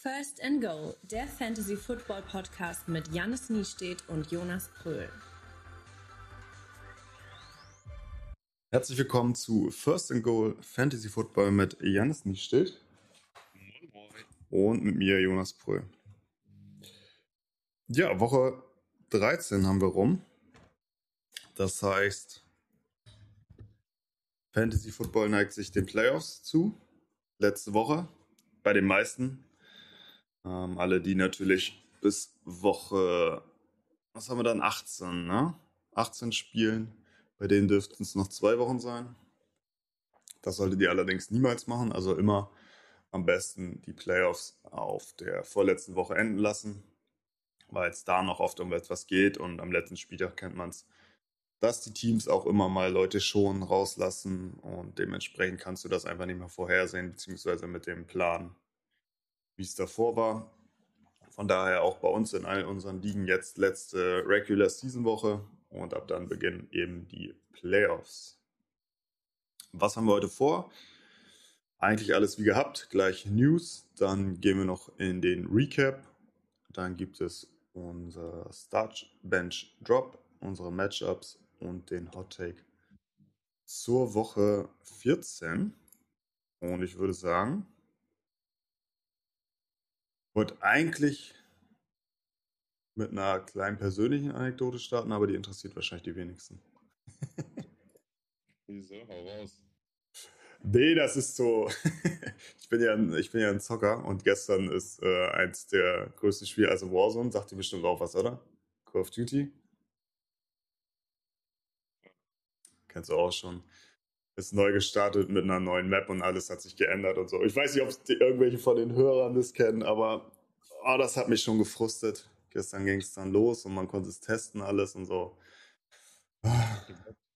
First and Goal, der Fantasy Football Podcast mit Jannis Niestedt und Jonas Pröhl. Herzlich willkommen zu First and Goal Fantasy Football mit Jannis Niestedt und mit mir Jonas Pröhl. Ja, Woche 13 haben wir rum. Das heißt, Fantasy Football neigt sich den Playoffs zu. Letzte Woche bei den meisten. Ähm, alle, die natürlich bis Woche, was haben wir dann? 18, ne? 18 spielen. Bei denen dürften es noch zwei Wochen sein. Das solltet ihr allerdings niemals machen. Also immer am besten die Playoffs auf der vorletzten Woche enden lassen, weil es da noch oft um etwas geht und am letzten Spieltag kennt man es, dass die Teams auch immer mal Leute schon rauslassen und dementsprechend kannst du das einfach nicht mehr vorhersehen, beziehungsweise mit dem Plan, wie es davor war. Von daher auch bei uns in all unseren Ligen jetzt letzte Regular Season Woche und ab dann beginnen eben die Playoffs. Was haben wir heute vor? Eigentlich alles wie gehabt, gleich News, dann gehen wir noch in den Recap, dann gibt es unser Start Bench Drop, unsere Matchups und den Hot Take zur Woche 14. Und ich würde sagen, wollte eigentlich mit einer kleinen persönlichen Anekdote starten, aber die interessiert wahrscheinlich die wenigsten. Wieso? Hau raus. Nee, das ist so. ich, bin ja ein, ich bin ja ein Zocker und gestern ist äh, eins der größten Spiele, also Warzone, sagt ihr bestimmt auch was, oder? Call of Duty. Kennst du auch schon. Ist neu gestartet mit einer neuen Map und alles hat sich geändert und so. Ich weiß nicht, ob irgendwelche von den Hörern das kennen, aber oh, das hat mich schon gefrustet. Gestern ging es dann los und man konnte es testen, alles und so.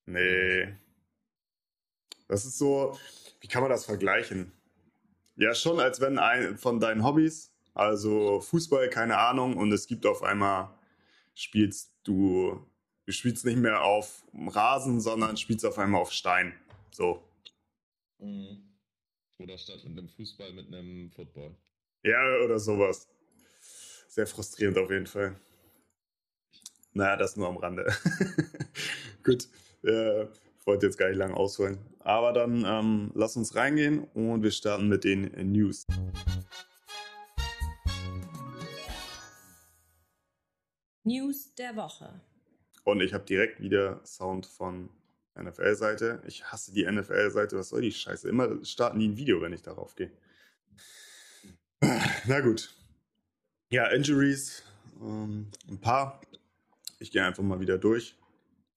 Nee. Das ist so, wie kann man das vergleichen? Ja, schon als wenn ein von deinen Hobbys, also Fußball, keine Ahnung, und es gibt auf einmal, spielst du, du spielst nicht mehr auf Rasen, sondern spielst auf einmal auf Stein. So. Mhm. Oder statt mit einem Fußball mit einem Football. Ja, oder sowas. Sehr frustrierend auf jeden Fall. Naja, das nur am Rande. Gut, äh, ich wollte jetzt gar nicht lange ausholen. Aber dann ähm, lass uns reingehen und wir starten mit den News. News der Woche. Und ich habe direkt wieder Sound von NFL-Seite. Ich hasse die NFL-Seite. Was soll die Scheiße? Immer starten die ein Video, wenn ich darauf gehe. Na gut. Ja, Injuries. Ähm, ein paar. Ich gehe einfach mal wieder durch.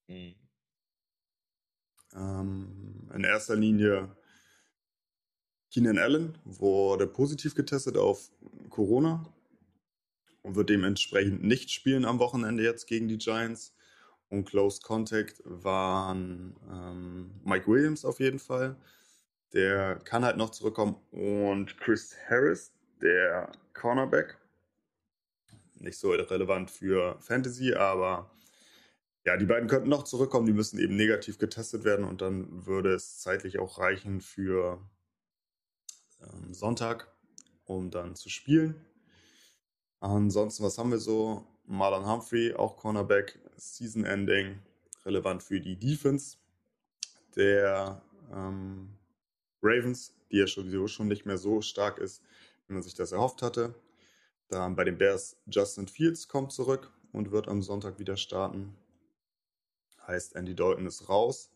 Mhm. Ähm, in erster Linie Keenan Allen wurde positiv getestet auf Corona und wird dementsprechend nicht spielen am Wochenende jetzt gegen die Giants. Und Close Contact waren ähm, Mike Williams auf jeden Fall. Der kann halt noch zurückkommen. Und Chris Harris, der Cornerback. Nicht so relevant für Fantasy, aber ja, die beiden könnten noch zurückkommen. Die müssen eben negativ getestet werden und dann würde es zeitlich auch reichen für ähm, Sonntag, um dann zu spielen. Ansonsten, was haben wir so? Marlon Humphrey, auch Cornerback, Season Ending, relevant für die Defense der ähm, Ravens, die ja sowieso schon nicht mehr so stark ist, wie man sich das erhofft hatte. Dann bei den Bears Justin Fields kommt zurück und wird am Sonntag wieder starten. Heißt, Andy Dalton ist raus.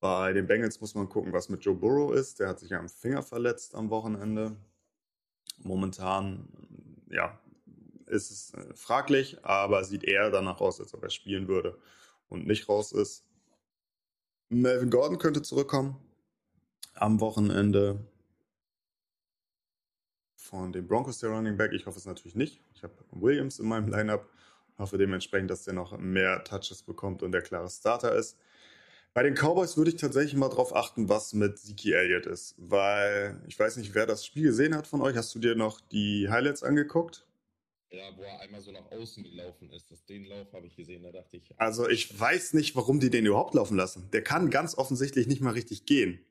Bei den Bengals muss man gucken, was mit Joe Burrow ist. Der hat sich am Finger verletzt am Wochenende. Momentan, ja, ist es äh, fraglich, aber sieht eher danach aus, als ob er spielen würde und nicht raus ist. Melvin Gordon könnte zurückkommen am Wochenende von den Broncos der Running Back. Ich hoffe es natürlich nicht. Ich habe Williams in meinem Lineup. Hoffe dementsprechend, dass der noch mehr Touches bekommt und der klare Starter ist. Bei den Cowboys würde ich tatsächlich mal drauf achten, was mit Ziki Elliott ist, weil ich weiß nicht, wer das Spiel gesehen hat von euch. Hast du dir noch die Highlights angeguckt? Ja, wo er einmal so nach außen gelaufen ist. Das, den Lauf habe ich gesehen, da dachte ich. Also ich weiß nicht, warum die den überhaupt laufen lassen. Der kann ganz offensichtlich nicht mal richtig gehen.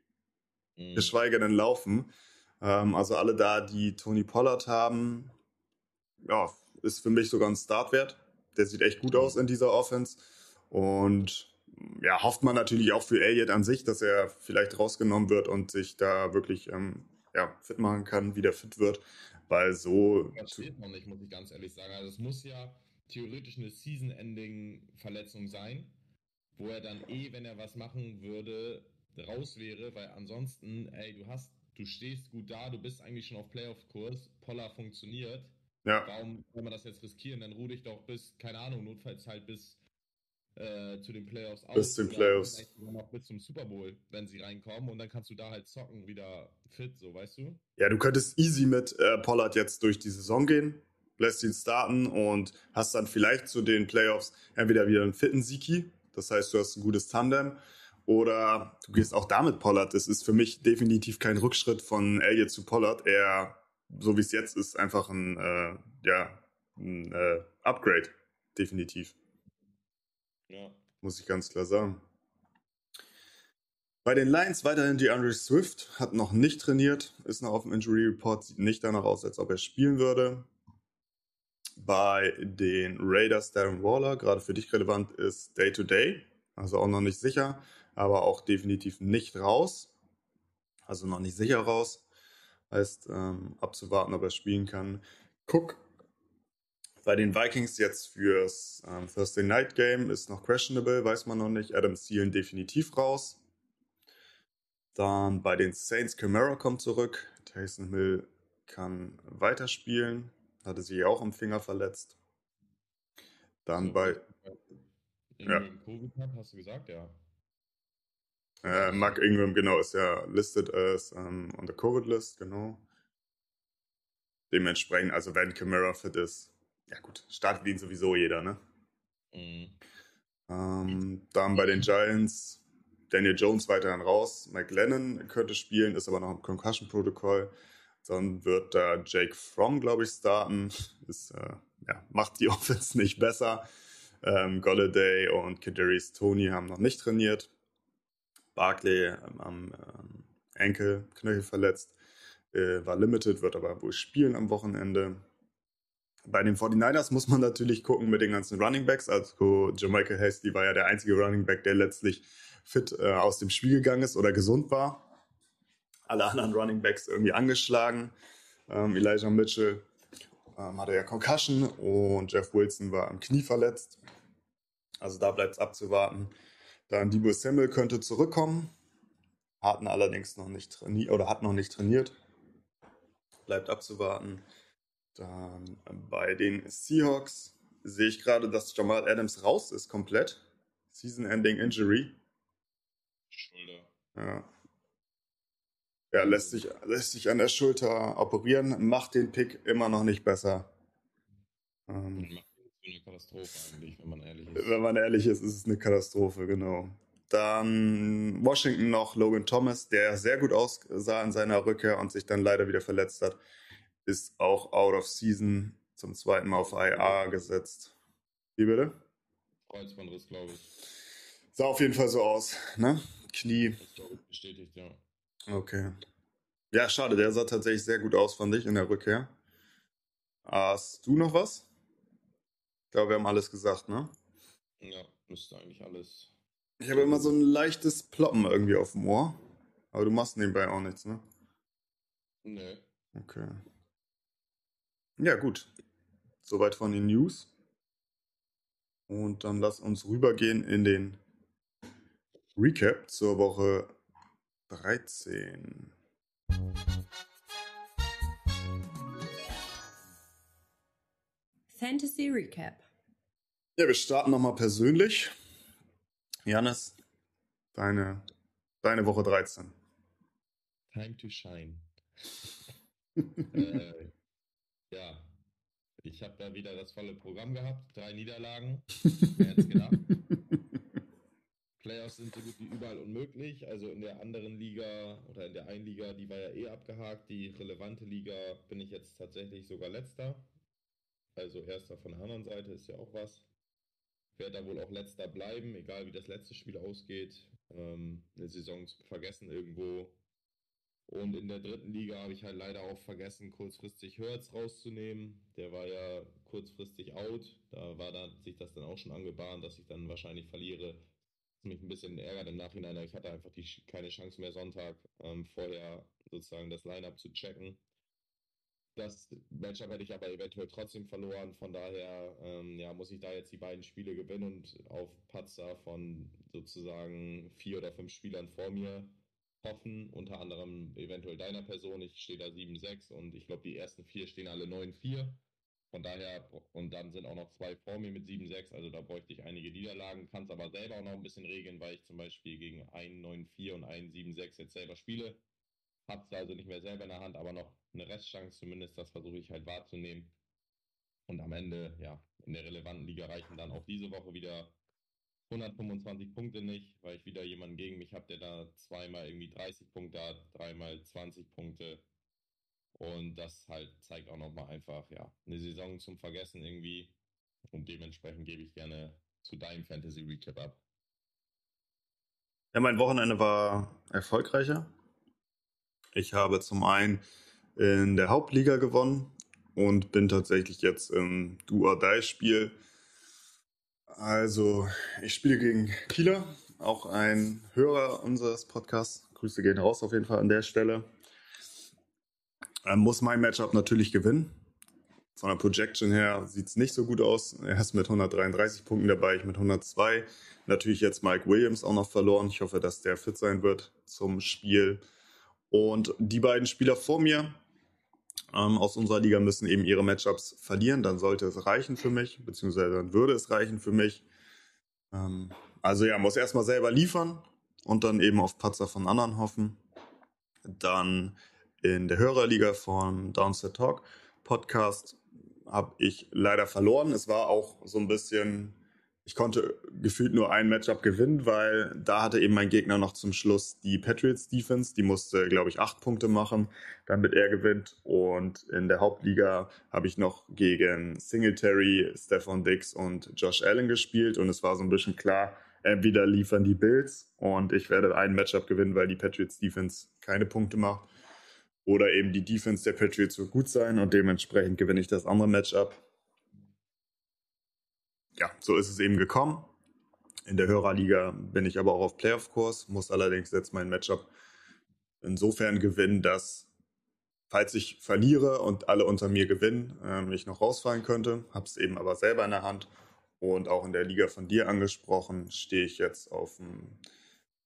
Mhm. Geschweige denn laufen. Ähm, also alle da, die Tony Pollard haben, ja, ist für mich sogar ein Startwert. Der sieht echt gut aus in dieser Offense. Und ja, hofft man natürlich auch für Elliott an sich, dass er vielleicht rausgenommen wird und sich da wirklich ähm, ja, fit machen kann, wieder fit wird. Weil so. Das steht noch nicht, muss ich ganz ehrlich sagen. Also, es muss ja theoretisch eine Season-Ending-Verletzung sein, wo er dann eh, wenn er was machen würde, raus wäre, weil ansonsten, ey, du hast, du stehst gut da, du bist eigentlich schon auf Playoff-Kurs, Poller funktioniert. Ja. Warum soll man das jetzt riskieren? Dann ruh dich doch bis, keine Ahnung, notfalls halt bis äh, zu den Playoffs aus. Bis den Playoffs. Noch bis zum Super Bowl, wenn sie reinkommen und dann kannst du da halt zocken, wieder fit, so, weißt du? Ja, du könntest easy mit äh, Pollard jetzt durch die Saison gehen, lässt ihn starten und hast dann vielleicht zu den Playoffs entweder wieder einen fitten Siki, das heißt, du hast ein gutes Tandem, oder du gehst auch damit Pollard. Das ist für mich definitiv kein Rückschritt von Elliott zu Pollard. Er, so wie es jetzt ist, einfach ein, äh, ja, ein äh, Upgrade, definitiv. Ja. Muss ich ganz klar sagen. Bei den Lions weiterhin die Andre Swift, hat noch nicht trainiert, ist noch auf dem Injury Report, sieht nicht danach aus, als ob er spielen würde. Bei den Raiders Darren Waller, gerade für dich relevant, ist Day-to-Day, also auch noch nicht sicher, aber auch definitiv nicht raus. Also noch nicht sicher raus. Heißt, ähm, abzuwarten, ob er spielen kann. Cook bei den Vikings jetzt fürs ähm, Thursday Night Game ist noch questionable, weiß man noch nicht. Adam Thielen definitiv raus. Dann bei den Saints, Camara kommt zurück. Taysom Hill kann weiterspielen. Hatte sich auch am Finger verletzt. Dann So, bei Ja. Hat, hast du gesagt, ja. äh, Mark Ingram, genau, ist ja listed as ähm, on the Covid List, genau. Dementsprechend, also wenn Camara fit ist, ja gut, startet ihn sowieso jeder, ne? Mhm. Ähm, dann bei den Giants Daniel Jones weiterhin raus. Mike Lennon könnte spielen, ist aber noch im Concussion-Protokoll. Dann wird da Jake Fromm, glaube ich, starten. Ist, äh, ja, macht die Offense nicht besser. Ähm, Golladay und Kadarius Tony haben noch nicht trainiert. Barkley ähm, am ähm, Enkel, Knöchel verletzt. Äh, war limited, wird aber wohl spielen am Wochenende. Bei den 49ers muss man natürlich gucken mit den ganzen Running Backs. Also Jermichael Hasty war ja der einzige Running Back, der letztlich fit äh, aus dem Spiel gegangen ist oder gesund war. Alle anderen Running Backs irgendwie angeschlagen. Ähm, Elijah Mitchell ähm, hatte ja Concussion und Jeff Wilson war am Knie verletzt. Also da bleibt es abzuwarten. Dann Debo Samuel könnte zurückkommen, hatten allerdings noch nicht trainiert oder hat noch nicht trainiert. Bleibt abzuwarten. Dann bei den Seahawks sehe ich gerade, dass Jamal Adams raus ist komplett. Season-Ending Injury. Schulter. Ja. Ja, lässt sich, lässt sich an der Schulter operieren, macht den Pick immer noch nicht besser. Ähm, Macht eine Katastrophe eigentlich, wenn man ehrlich ist. wenn man ehrlich ist, ist es eine Katastrophe, genau. Dann Washington noch Logan Thomas, der sehr gut aussah in seiner Rückkehr und sich dann leider wieder verletzt hat, ist auch out of season zum zweiten Mal auf IA gesetzt. Wie bitte? Kreuzbandriss, glaube ich. Sah auf jeden Fall so aus, ne? Knie. Das bestätigt, ja. Okay. Ja, schade, der sah tatsächlich sehr gut aus, fand ich, in der Rückkehr. Hast du noch was? Ich glaube, wir haben alles gesagt, ne? Ja, müsste eigentlich alles. Ich habe immer so ein leichtes Ploppen irgendwie auf dem Ohr. Aber du machst nebenbei auch nichts, ne? Nö. Okay. Ja, gut. Soweit von den News. Und dann lass uns rübergehen in den Recap zur Woche 13. Fantasy Recap. Ja, wir starten nochmal persönlich. Janis, deine, deine Woche 13. Time to shine. äh, ja, ich habe da wieder das volle Programm gehabt. Drei Niederlagen. Wer hätte es gedacht? Playoffs sind so gut wie überall unmöglich. Also in der anderen Liga oder in der einen Liga, die war ja eh abgehakt. Die relevante Liga bin ich jetzt tatsächlich sogar letzter. Also erster von der anderen Seite ist ja auch was. Werde da wohl auch letzter bleiben, egal wie das letzte Spiel ausgeht. Ähm, eine Saison vergessen irgendwo. Und in der dritten Liga habe ich halt leider auch vergessen, kurzfristig Hurts rauszunehmen. Der war ja kurzfristig out. Da war dann, sich das dann auch schon angebahnt, dass ich dann wahrscheinlich verliere. Was mich ein bisschen ärgert im Nachhinein. Ich hatte einfach die, keine Chance mehr Sonntag ähm, vorher sozusagen das Lineup zu checken. Das Matchup hätte ich aber eventuell trotzdem verloren. Von daher ähm, ja, muss ich da jetzt die beiden Spiele gewinnen und auf Patzer von sozusagen vier oder fünf Spielern vor mir hoffen, unter anderem eventuell deiner Person. Ich stehe da 7-6 und ich glaube, die ersten vier stehen alle 9-4. Von daher, und dann sind auch noch zwei vor mir mit 7-6, also da bräuchte ich einige Niederlagen, kann es aber selber auch noch ein bisschen regeln, weil ich zum Beispiel gegen einen 9-4 und einen 7-6 jetzt selber spiele. Hab's also nicht mehr selber in der Hand, aber noch eine Restchance zumindest, das versuche ich halt wahrzunehmen. Und am Ende, ja, in der relevanten Liga reichen dann auch diese Woche wieder 125 Punkte nicht, weil ich wieder jemanden gegen mich habe, der da zweimal irgendwie 30 Punkte hat, dreimal 20 Punkte. Und das halt zeigt auch nochmal einfach, ja, eine Saison zum Vergessen irgendwie. Und dementsprechend gebe ich gerne zu deinem Fantasy Recap ab. Ja, mein Wochenende war erfolgreicher. Ich habe zum einen in der Hauptliga gewonnen und bin tatsächlich jetzt im Do-or-Die-Spiel also, ich spiele gegen Kieler, auch ein Hörer unseres Podcasts. Grüße gehen raus auf jeden Fall an der Stelle. Er muss mein Matchup natürlich gewinnen. Von der Projection her sieht es nicht so gut aus. Er ist mit 133 Punkten dabei, ich mit 102. Natürlich jetzt Mike Williams auch noch verloren. Ich hoffe, dass der fit sein wird zum Spiel. Und die beiden Spieler vor mir ähm, aus unserer Liga müssen eben ihre Matchups verlieren. Dann sollte es reichen für mich, beziehungsweise dann würde es reichen für mich. Ähm, also ja, muss erstmal selber liefern und dann eben auf Patzer von anderen hoffen. Dann in der Hörerliga von Downset Talk Podcast habe ich leider verloren. Es war auch so ein bisschen ich konnte gefühlt nur ein Matchup gewinnen, weil da hatte eben mein Gegner noch zum Schluss die Patriots Defense. Die musste, glaube ich, acht Punkte machen, damit er gewinnt. Und in der Hauptliga habe ich noch gegen Singletary, Stefan Dix und Josh Allen gespielt. Und es war so ein bisschen klar, entweder liefern die Bills und ich werde ein Matchup gewinnen, weil die Patriots Defense keine Punkte macht. Oder eben die Defense der Patriots wird gut sein und dementsprechend gewinne ich das andere Matchup ja, so ist es eben gekommen. In der Hörerliga bin ich aber auch auf Playoff-Kurs, muss allerdings jetzt mein Matchup insofern gewinnen, dass, falls ich verliere und alle unter mir gewinnen, äh, ich noch rausfallen könnte. Habe es eben aber selber in der Hand. Und auch in der Liga von dir angesprochen, stehe ich jetzt auf dem,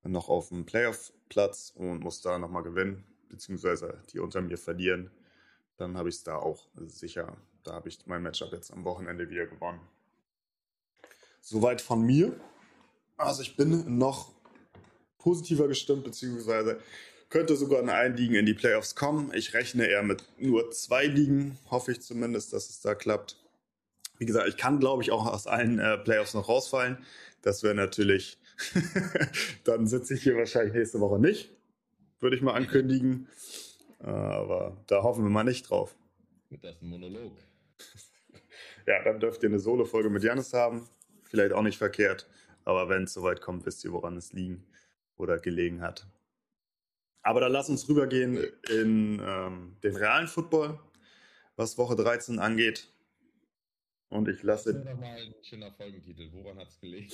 noch auf dem Playoff-Platz und muss da nochmal gewinnen, beziehungsweise die unter mir verlieren. Dann habe ich es da auch sicher. Da habe ich mein Matchup jetzt am Wochenende wieder gewonnen. Soweit von mir. Also ich bin noch positiver gestimmt, beziehungsweise könnte sogar in allen Ligen in die Playoffs kommen. Ich rechne eher mit nur zwei Ligen, hoffe ich zumindest, dass es da klappt. Wie gesagt, ich kann, glaube ich, auch aus allen äh, Playoffs noch rausfallen. Das wäre natürlich, dann sitze ich hier wahrscheinlich nächste Woche nicht, würde ich mal ankündigen. Aber da hoffen wir mal nicht drauf. Mit das Monolog. ja, dann dürft ihr eine Solo-Folge mit Janis haben vielleicht auch nicht verkehrt. Aber wenn es soweit kommt, wisst ihr, woran es liegen oder gelegen hat. Aber dann lass uns rübergehen in ähm, den realen Football, was Woche 13 angeht. Und ich lasse. Das wäre mal ein schöner Folgentitel. Woran hat es gelegen?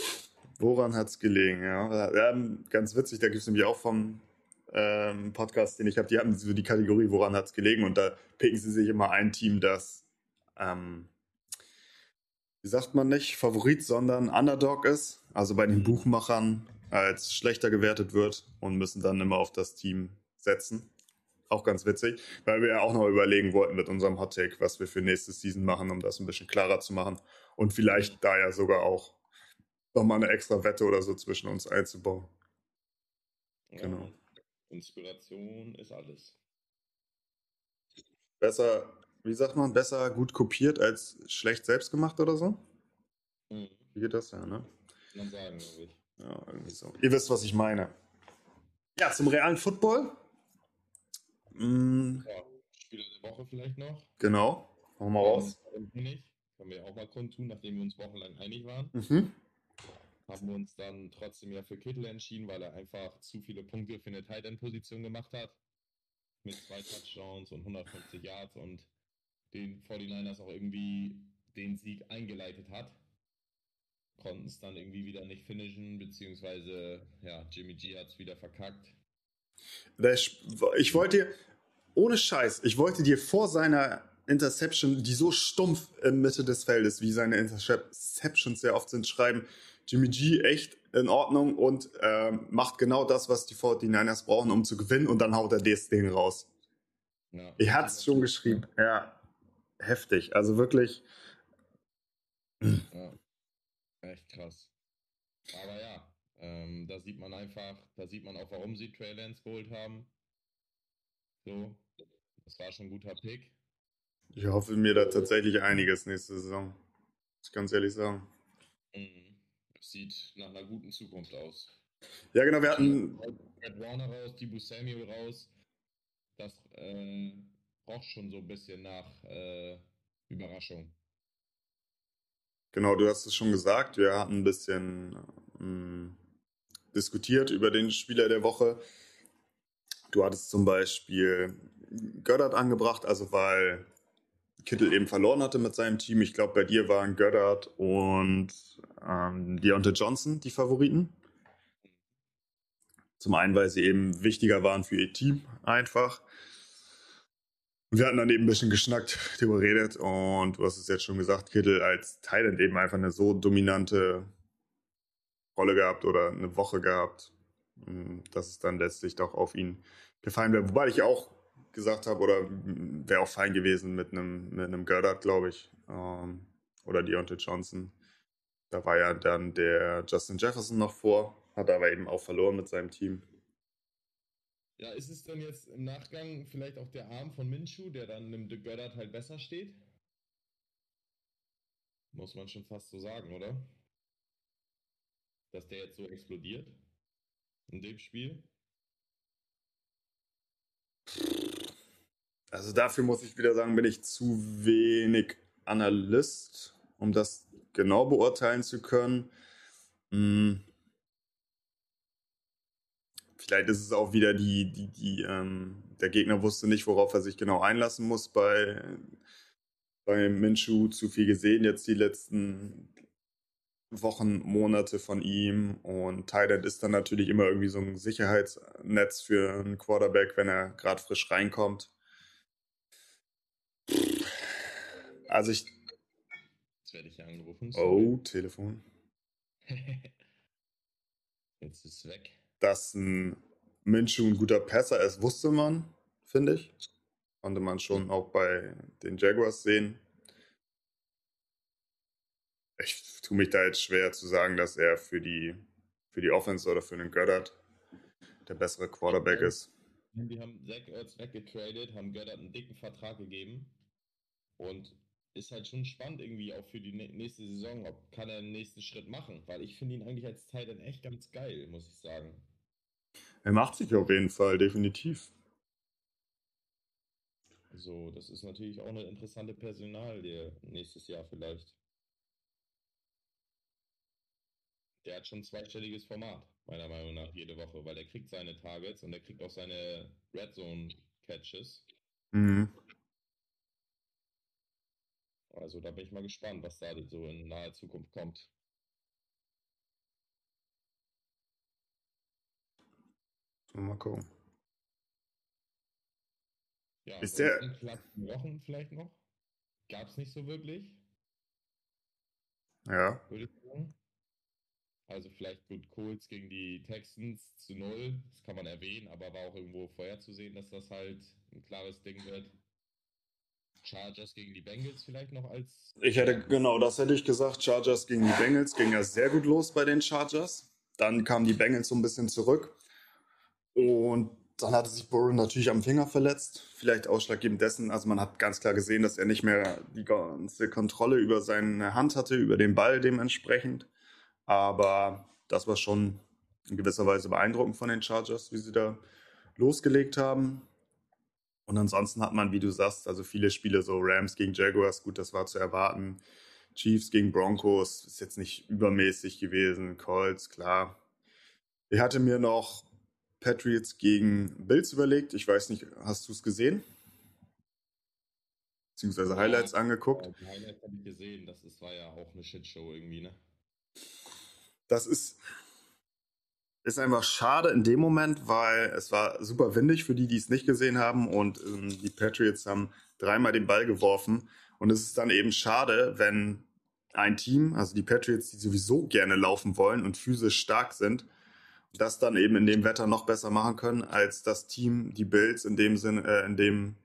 Woran hat es gelegen, ja. ja. Ganz witzig, da gibt es nämlich auch vom ähm, Podcast, den ich habe, die haben so die Kategorie, woran hat es gelegen. Und da picken sie sich immer ein Team, das ähm, wie sagt man nicht, Favorit, sondern Underdog ist, also bei den mhm. Buchmachern als schlechter gewertet wird und müssen dann immer auf das Team setzen. Auch ganz witzig, weil wir ja auch noch überlegen wollten mit unserem Hot Take, was wir für nächste Season machen, um das ein bisschen klarer zu machen. Und vielleicht da ja sogar auch nochmal eine extra Wette oder so zwischen uns einzubauen. Ja, genau. Inspiration ist alles. Besser wie sagt man, besser gut kopiert als schlecht selbst gemacht oder so? Mhm. Wie geht das ja, ne? Kann man sagen, glaube ich. Ja, irgendwie so. Ihr wisst, was ich meine. Ja, zum realen Football. Mhm. Ja, Spieler der Woche vielleicht noch. Genau. Machen wir raus. Nicht. Können wir auch mal kundtun, nachdem wir uns wochenlang einig waren. Mhm. Haben wir uns dann trotzdem ja für Kittel entschieden, weil er einfach zu viele Punkte für eine Tight End-Position gemacht hat. mit zwei Touchdowns und 150 Yards und den 49ers auch irgendwie den Sieg eingeleitet hat. Konnten es dann irgendwie wieder nicht finishen, beziehungsweise ja, Jimmy G hat es wieder verkackt. Ich wollte dir, ohne Scheiß, ich wollte dir vor seiner Interception, die so stumpf in Mitte des Feldes, wie seine Interceptions sehr oft sind, schreiben, Jimmy G echt in Ordnung und ähm, macht genau das, was die 49ers brauchen, um zu gewinnen und dann haut er das Ding raus. Ja. Ich hatte es schon geschrieben. Ja, heftig. Also wirklich. Ja. Echt krass. Aber ja, ähm, da sieht man einfach, da sieht man auch, warum sie Trey Lance geholt haben. So, das war schon ein guter Pick. Ich hoffe mir da tatsächlich einiges nächste Saison. Muss ich ganz ehrlich sagen. Mhm. Sieht nach einer guten Zukunft aus. Ja, genau, wir hatten. Red Warner raus, Dibu Samuel raus. Das äh, braucht schon so ein bisschen nach äh, Überraschung. Genau, du hast es schon gesagt. Wir hatten ein bisschen ähm, diskutiert über den Spieler der Woche. Du hattest zum Beispiel Göttert angebracht, also weil Kittel eben verloren hatte mit seinem Team. Ich glaube, bei dir waren Göttert und ähm, Deontay Johnson die Favoriten. Zum einen, weil sie eben wichtiger waren für ihr Team einfach. Und wir hatten dann eben ein bisschen geschnackt, darüber geredet und du hast es jetzt schon gesagt, Kittel als Thailand eben einfach eine so dominante Rolle gehabt oder eine Woche gehabt, hm, dass es dann letztlich doch auf ihn gefallen wäre. Wobei ich auch gesagt habe, oder wäre auch fein gewesen mit einem, mit einem Goddard, glaube ich, ähm, oder Deontay Johnson. Da war ja dann der Justin Jefferson noch vor, hat aber eben auch verloren mit seinem Team. Ja, ist es denn jetzt im Nachgang vielleicht auch der Arm von Minshu, der dann im De Goddard halt besser steht? Muss man schon fast so sagen, oder? Dass der jetzt so explodiert in dem Spiel? Also dafür muss ich wieder sagen, bin ich zu wenig Analyst, um das genau beurteilen zu können. Vielleicht ist es auch wieder die, die, die, ähm, der Gegner wusste nicht, worauf er sich genau einlassen muss bei, bei Minshu. Zu viel gesehen jetzt die letzten Wochen, Monate von ihm. Und Thailand ist dann natürlich immer irgendwie so ein Sicherheitsnetz für einen Quarterback, wenn er gerade frisch reinkommt. Also ich. Jetzt werde ich hier angerufen. Sorry. Oh, Telefon. Jetzt ist es weg dass ein Minshew ein guter Passer ist, wusste man, finde ich. Konnte man schon auch bei den Jaguars sehen. Ich tue mich da jetzt schwer zu sagen, dass er für die, für die Offense oder für den Goddard der bessere Quarterback ist. Die haben Zach Ertz weggetradet, haben Goddard einen dicken Vertrag gegeben und ist halt schon spannend irgendwie auch für die nächste Saison, ob kann er den nächsten Schritt machen, weil ich finde ihn eigentlich als Titan echt ganz geil, muss ich sagen. Er macht sich auf jeden Fall, definitiv. So, das ist natürlich auch eine interessante Personalie nächstes Jahr vielleicht. Der hat schon ein zweistelliges Format, meiner Meinung nach, jede Woche, weil er kriegt seine Targets und er kriegt auch seine Red Zone Catches. Mhm. Also da bin ich mal gespannt, was da so in naher Zukunft kommt. Mal gucken. Ja, ist der. Wochen vielleicht noch? Gab es nicht so wirklich. Ja. Würde ich sagen. Also vielleicht gut Colts gegen die Texans zu null, das kann man erwähnen, aber war auch irgendwo vorherzusehen, dass das halt ein klares Ding wird. Chargers gegen die Bengals vielleicht noch als. Ich hätte, genau, das hätte ich gesagt. Chargers gegen die Bengals ging ja sehr gut los bei den Chargers. Dann kamen die Bengals so ein bisschen zurück. Und dann hatte sich Burrow natürlich am Finger verletzt. Vielleicht ausschlaggebend dessen. Also man hat ganz klar gesehen, dass er nicht mehr die ganze Kontrolle über seine Hand hatte, über den Ball dementsprechend. Aber das war schon in gewisser Weise beeindruckend von den Chargers, wie sie da losgelegt haben. Und ansonsten hat man, wie du sagst, also viele Spiele so Rams gegen Jaguars, gut, das war zu erwarten. Chiefs gegen Broncos ist jetzt nicht übermäßig gewesen. Colts, klar. Ich hatte mir noch Patriots gegen Bills überlegt. Ich weiß nicht, hast du es gesehen? Beziehungsweise Highlights ja, angeguckt? Die Highlights habe ich gesehen. Das ist, war ja auch eine Shitshow irgendwie, ne? Das ist, ist einfach schade in dem Moment, weil es war super windig für die, die es nicht gesehen haben. Und ähm, die Patriots haben dreimal den Ball geworfen. Und es ist dann eben schade, wenn ein Team, also die Patriots, die sowieso gerne laufen wollen und physisch stark sind, das dann eben in dem Wetter noch besser machen können als das Team, die Bills, in dem Sinn, äh, in dem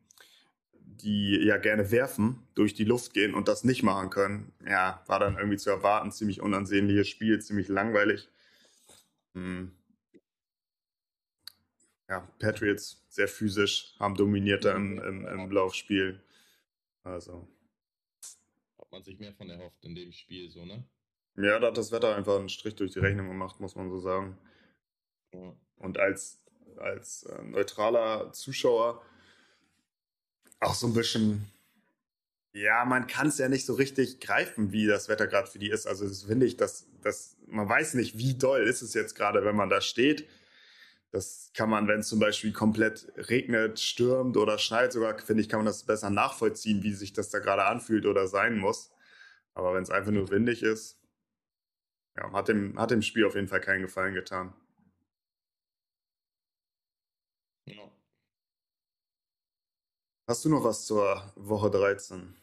die ja gerne werfen, durch die Luft gehen und das nicht machen können. Ja, war dann irgendwie zu erwarten, ziemlich unansehnliches Spiel, ziemlich langweilig. Hm. Ja, Patriots sehr physisch, haben dominiert da im, im, im Laufspiel. Also. Hat man sich mehr von erhofft in dem Spiel, so, ne? Ja, da hat das Wetter einfach einen Strich durch die Rechnung gemacht, muss man so sagen. Und als, als äh, neutraler Zuschauer auch so ein bisschen, ja, man kann es ja nicht so richtig greifen, wie das Wetter gerade für die ist. Also das finde ich, dass, dass man weiß nicht, wie doll ist es jetzt gerade, wenn man da steht. Das kann man, wenn es zum Beispiel komplett regnet, stürmt oder schneit, sogar, finde ich, kann man das besser nachvollziehen, wie sich das da gerade anfühlt oder sein muss. Aber wenn es einfach nur windig ist, ja, hat dem, hat dem Spiel auf jeden Fall keinen Gefallen getan. Ja. Hast du noch was zur Woche 13?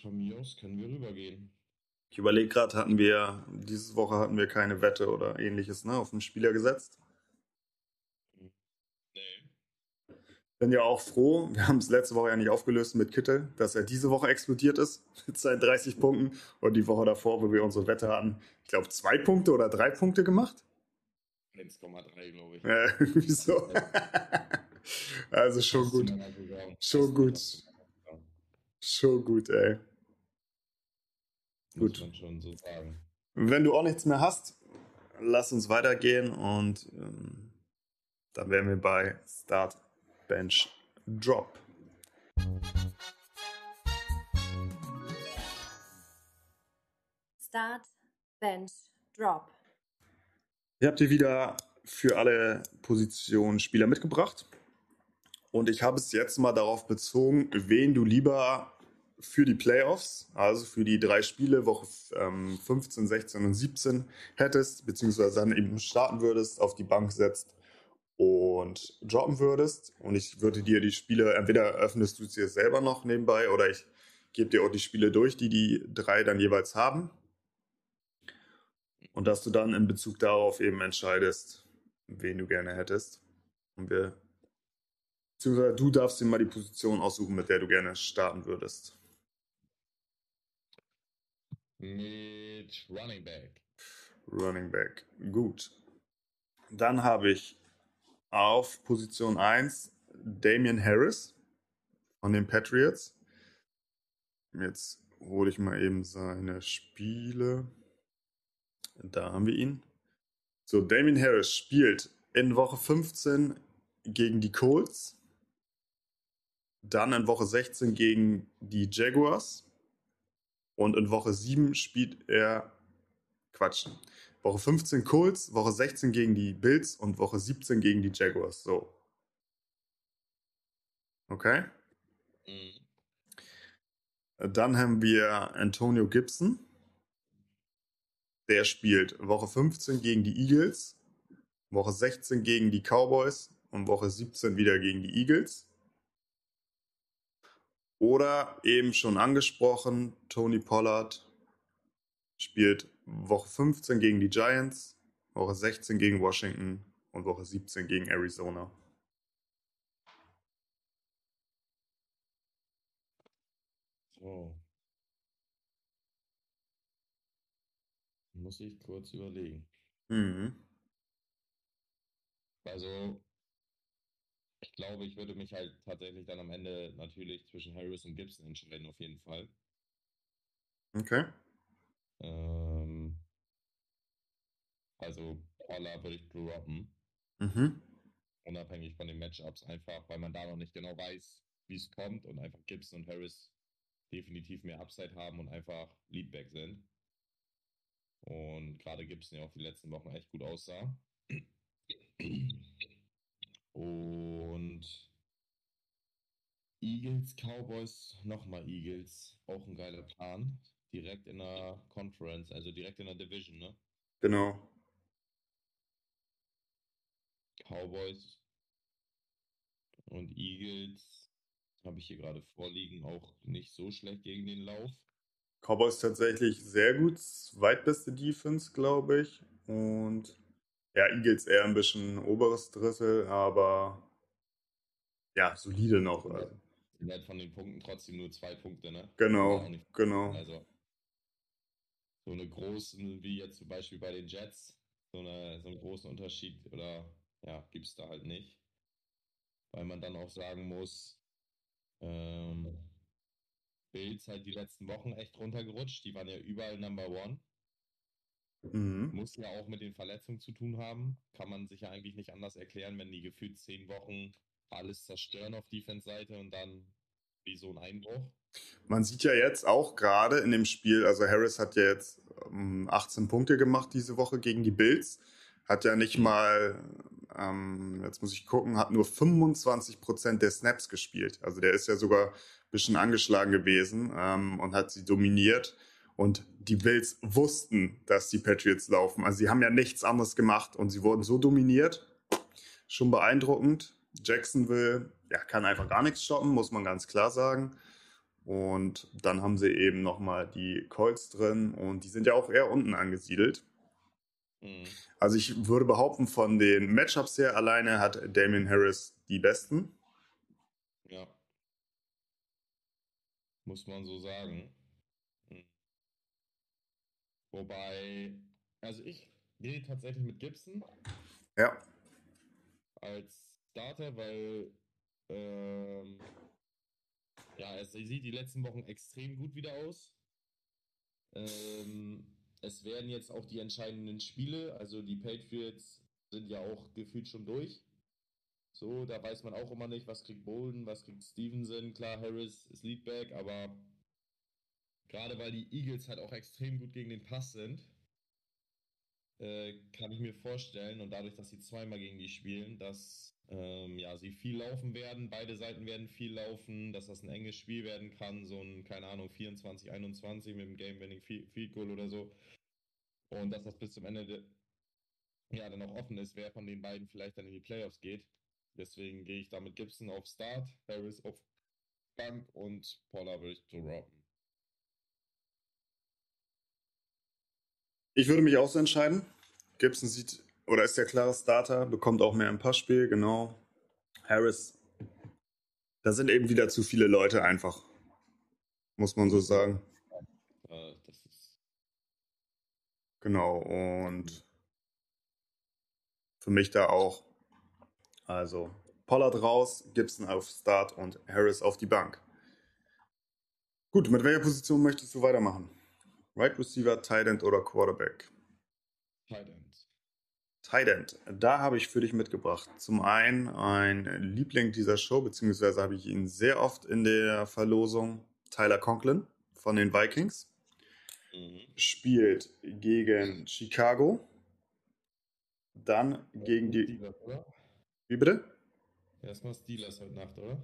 Von mir aus können wir rübergehen. Ich überlege gerade, hatten wir, diese Woche hatten wir keine Wette oder ähnliches, ne, auf den Spieler gesetzt? Nee. Bin ja auch froh, wir haben es letzte Woche ja nicht aufgelöst mit Kittel, dass er diese Woche explodiert ist mit seinen 30 Punkten und die Woche davor, wo wir unsere Wette hatten, ich glaube zwei Punkte oder drei Punkte gemacht. 1,3, glaube ich. Ja, wieso? Also schon gut. Schon gut. Schon gut, ey. Gut. Muss man schon so sagen. Wenn du auch nichts mehr hast, lass uns weitergehen und ähm, dann wären wir bei Start, Bench, Drop. Start, Bench, Drop. Ihr habt hier wieder für alle Positionen Spieler mitgebracht. Und ich habe es jetzt mal darauf bezogen, wen du lieber für die Playoffs, also für die drei Spiele, Woche ähm, 15, 16 und 17 hättest, beziehungsweise dann eben starten würdest, auf die Bank setzt und droppen würdest. Und ich würde dir die Spiele, entweder öffnest du dir selber noch nebenbei oder ich gebe dir auch die Spiele durch, die die drei dann jeweils haben. Und dass du dann in Bezug darauf eben entscheidest, wen du gerne hättest. Und wir, beziehungsweise du darfst dir mal die Position aussuchen, mit der du gerne starten würdest. Mit Running Back. Running Back. Gut. Dann habe ich auf Position 1 Damian Harris von den Patriots. Jetzt hole ich mal eben seine Spiele. Da haben wir ihn. So, Damien Harris spielt in Woche 15 gegen die Colts. Dann in Woche 16 gegen die Jaguars. Und in Woche 7 spielt er. Quatsch. Woche 15 Colts, Woche 16 gegen die Bills und Woche 17 gegen die Jaguars. So. Okay? Mhm. Dann haben wir Antonio Gibson. Der spielt Woche 15 gegen die Eagles, Woche 16 gegen die Cowboys und Woche 17 wieder gegen die Eagles. Oder eben schon angesprochen, Tony Pollard spielt Woche 15 gegen die Giants, Woche 16 gegen Washington und Woche 17 gegen Arizona. So. Muss ich kurz überlegen. Mhm. Also, ich glaube, ich würde mich halt tatsächlich dann am Ende natürlich zwischen Harris und Gibson entscheiden, auf jeden Fall. Okay. Ähm, also, Paula würde ich droppen. Mhm. Unabhängig von den Matchups, einfach weil man da noch nicht genau weiß, wie es kommt und einfach Gibson und Harris definitiv mehr Upside haben und einfach Leadback sind. Und gerade Gibson ja auch die letzten Wochen echt gut aussah. Und Eagles, Cowboys, nochmal Eagles. Auch ein geiler Plan. Direkt in der Conference, also direkt in der Division, ne? Genau. Cowboys und Eagles habe ich hier gerade vorliegen, auch nicht so schlecht gegen den Lauf. Cowboys tatsächlich sehr gut, zweitbeste Defense, glaube ich. Und ja, Eagles eher ein bisschen oberes Drittel, aber ja, solide noch. Also. Sind halt von den Punkten trotzdem nur zwei Punkte, ne? Genau, genau. Also so eine großen, wie jetzt zum Beispiel bei den Jets, so, eine, so einen großen Unterschied oder ja, gibt es da halt nicht. Weil man dann auch sagen muss, ähm, Bills halt die letzten Wochen echt runtergerutscht. Die waren ja überall Number One. Mhm. Muss ja auch mit den Verletzungen zu tun haben. Kann man sich ja eigentlich nicht anders erklären, wenn die gefühlt zehn Wochen alles zerstören auf Defense-Seite und dann wie so ein Einbruch. Man sieht ja jetzt auch gerade in dem Spiel, also Harris hat ja jetzt 18 ähm, Punkte gemacht diese Woche gegen die Bills, hat ja nicht mal, ähm, jetzt muss ich gucken, hat nur 25 Prozent der Snaps gespielt. Also der ist ja sogar ein bisschen angeschlagen gewesen ähm, und hat sie dominiert. Und die Bills wussten, dass die Patriots laufen. Also sie haben ja nichts anderes gemacht und sie wurden so dominiert. Schon beeindruckend. Jacksonville ja, kann einfach gar nichts stoppen, muss man ganz klar sagen. Und dann haben sie eben nochmal die Colts drin und die sind ja auch eher unten angesiedelt. Mhm. Also ich würde behaupten, von den Matchups her alleine hat Damien Harris die besten. Ja. Muss man so sagen. Wobei, also ich gehe tatsächlich mit Gibson. Ja. Als Starter, weil ähm, ja, es sieht die letzten Wochen extrem gut wieder aus. Ähm, es werden jetzt auch die entscheidenden Spiele, also die Patriots sind ja auch gefühlt schon durch. So, da weiß man auch immer nicht, was kriegt Bolden, was kriegt Stevenson. Klar, Harris ist Leadback, aber gerade weil die Eagles halt auch extrem gut gegen den Pass sind, äh, kann ich mir vorstellen, und dadurch, dass sie zweimal gegen die spielen, dass ähm, ja, sie viel laufen werden, beide Seiten werden viel laufen, dass das ein enges Spiel werden kann, so ein, keine Ahnung, 24, 21 mit dem Game-Winning Field Goal oder so. Und dass das bis zum Ende de, ja, dann auch offen ist, wer von den beiden vielleicht dann in die Playoffs geht. Deswegen gehe ich da mit Gibson auf Start, Harris auf Bank und Paula würde ich zu Ich würde mich auch so entscheiden. Gibson sieht oder ist der klare Starter, bekommt auch mehr im Passspiel, genau. Harris, da sind eben wieder zu viele Leute einfach, muss man so sagen. Genau, und für mich da auch, also Pollard raus, Gibson auf Start und Harris auf die Bank. Gut, mit welcher Position möchtest du weitermachen? Right Receiver, Tight End oder Quarterback? Tight End. Tight End, da habe ich für dich mitgebracht. Zum einen ein Liebling dieser Show, beziehungsweise habe ich ihn sehr oft in der Verlosung. Tyler Conklin von den Vikings. Mhm. Spielt gegen Chicago. Dann gegen die. Steelers? Wie bitte? Erstmal Steelers heute Nacht, oder?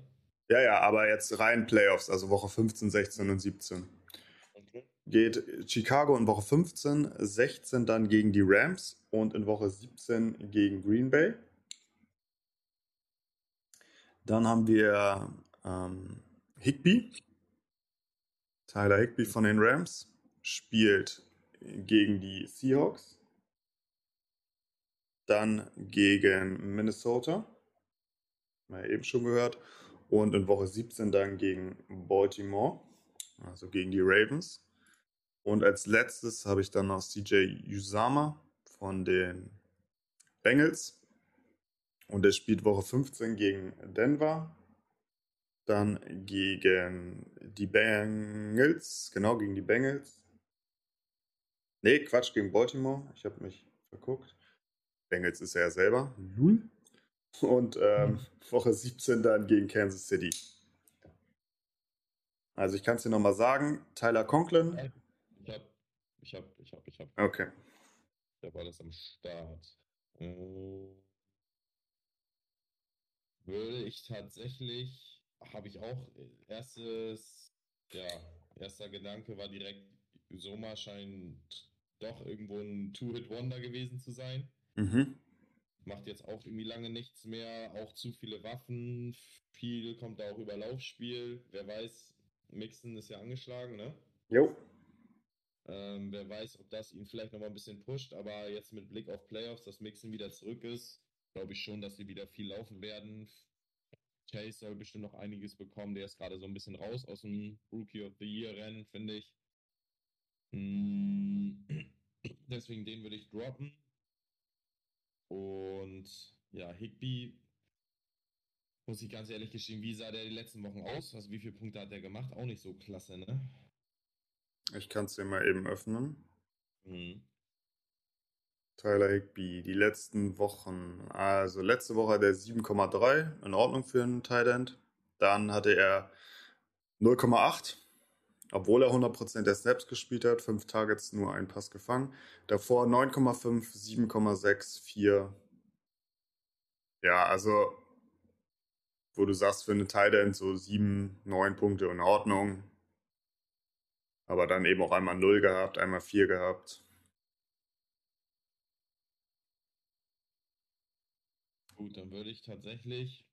Ja, ja, aber jetzt rein Playoffs, also Woche 15, 16 und 17 geht Chicago in Woche 15, 16 dann gegen die Rams und in Woche 17 gegen Green Bay. Dann haben wir ähm, Higby. Tyler Higby von den Rams spielt gegen die Seahawks. Dann gegen Minnesota. Mal eben schon gehört. Und in Woche 17 dann gegen Baltimore, also gegen die Ravens. Und als letztes habe ich dann noch CJ Usama von den Bengals. Und der spielt Woche 15 gegen Denver. Dann gegen die Bengals. Genau, gegen die Bengals. Nee, Quatsch, gegen Baltimore. Ich habe mich verguckt. Bengals ist er ja selber. Lul. Und ähm, Woche 17 dann gegen Kansas City. Also ich kann es dir nochmal sagen. Tyler Conklin ich hab, ich hab, ich hab. Okay. Ich hab alles am Start. Äh, würde ich tatsächlich, habe ich auch erstes, ja, erster Gedanke war direkt, Soma scheint doch irgendwo ein Two-Hit-Wonder gewesen zu sein. Mhm. Macht jetzt auch irgendwie lange nichts mehr, auch zu viele Waffen, viel kommt da auch über Laufspiel. Wer weiß, Mixon ist ja angeschlagen, ne? Jo. Ähm, wer weiß, ob das ihn vielleicht nochmal ein bisschen pusht, aber jetzt mit Blick auf Playoffs, dass Mixon wieder zurück ist, glaube ich schon, dass sie wieder viel laufen werden. Chase soll bestimmt noch einiges bekommen. Der ist gerade so ein bisschen raus aus dem Rookie of the Year Rennen, finde ich. Mm, Deswegen den würde ich droppen. Und ja, Higby, muss ich ganz ehrlich gestehen, wie sah der die letzten Wochen aus? Also wie viele Punkte hat der gemacht? Auch nicht so klasse, ne? Ich kann es dir mal eben öffnen. Mhm. Tyler Higby, die letzten Wochen. Also letzte Woche hat er 7,3, in Ordnung für einen Tight End. Dann hatte er 0,8, obwohl er 100% der Snaps gespielt hat, 5 Targets, nur einen Pass gefangen. Davor 9,5, 7,6, 4. Ja, also, wo du sagst, für eine Tight End so 7, 9 Punkte in Ordnung. Aber dann eben auch einmal 0 gehabt, einmal 4 gehabt. Gut, dann würde ich tatsächlich.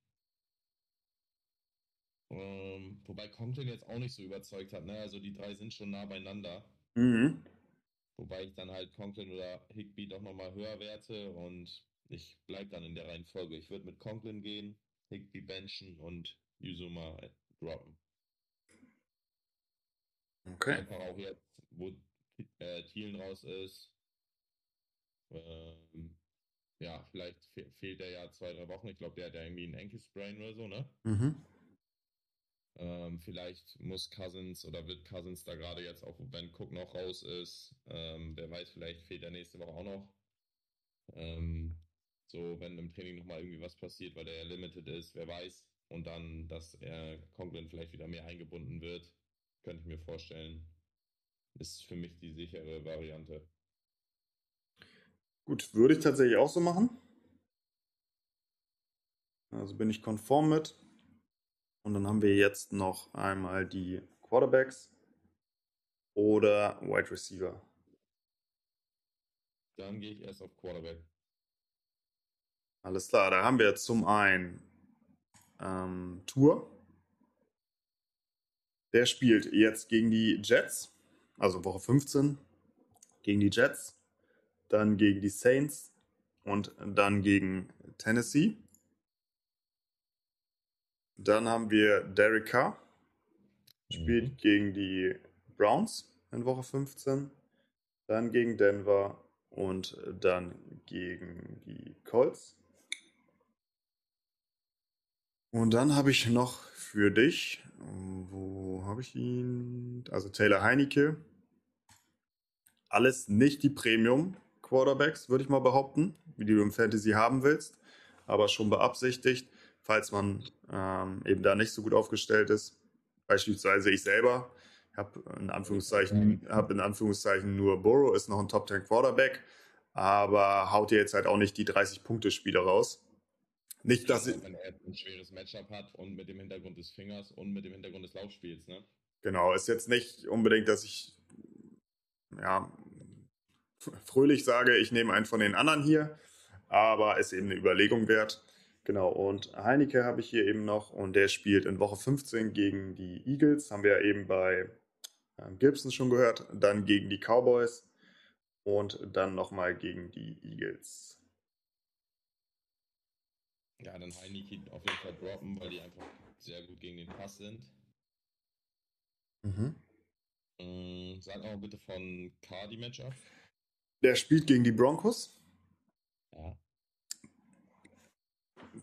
Ähm, wobei Conklin jetzt auch nicht so überzeugt hat, ne? Also die drei sind schon nah beieinander. Mhm. Wobei ich dann halt Conklin oder Higby doch nochmal höher werte und ich bleibe dann in der Reihenfolge. Ich würde mit Conklin gehen, Higby benchen und Yuzuma droppen. Okay. Einfach auch jetzt, wo äh, Thielen raus ist. Ähm, ja, vielleicht fe fehlt er ja zwei, drei Wochen. Ich glaube, der hat ja irgendwie einen Ankle-Sprain oder so, ne? Mhm. Ähm, vielleicht muss Cousins oder wird Cousins da gerade jetzt auch, wenn Cook noch raus ist, ähm, wer weiß, vielleicht fehlt er nächste Woche auch noch. Ähm, so, wenn im Training nochmal irgendwie was passiert, weil der ja limited ist, wer weiß. Und dann, dass er Conklin vielleicht wieder mehr eingebunden wird, könnte ich mir vorstellen. Ist für mich die sichere Variante. Gut, würde ich tatsächlich auch so machen. Also bin ich konform mit. Und dann haben wir jetzt noch einmal die Quarterbacks oder Wide Receiver. Dann gehe ich erst auf Quarterback. Alles klar, da haben wir zum einen ähm, Tour. Der spielt jetzt gegen die Jets, also Woche 15, gegen die Jets, dann gegen die Saints und dann gegen Tennessee. Dann haben wir Derek Carr, spielt Mhm. gegen die Browns in Woche 15, dann gegen Denver und dann gegen die Colts. Und dann habe ich noch für dich, wo habe ich ihn? Also Taylor Heinecke. Alles nicht die Premium Quarterbacks, würde ich mal behaupten, wie du im Fantasy haben willst, aber schon beabsichtigt, falls man ähm, eben da nicht so gut aufgestellt ist. Beispielsweise ich selber habe in Anführungszeichen, habe in Anführungszeichen nur Burrow, ist noch ein Top 10 Quarterback, aber haut dir jetzt halt auch nicht die 30-Punkte-Spiele raus. Nicht, dass ich, Wenn er ein schweres Matchup hat und mit dem Hintergrund des Fingers und mit dem Hintergrund des Laufspiels, ne? Genau, ist jetzt nicht unbedingt, dass ich ja, fröhlich sage, ich nehme einen von den anderen hier, aber ist eben eine Überlegung wert. Genau, und Heineke habe ich hier eben noch und der spielt in Woche 15 gegen die Eagles, haben wir ja eben bei ähm, Gibson schon gehört, dann gegen die Cowboys und dann nochmal gegen die Eagles. Ja, dann Heineke auf jeden Fall droppen, weil die einfach sehr gut gegen den Pass sind. Mhm. Ähm, sag auch bitte von Cardi Matchup. Der spielt gegen die Broncos. Ja.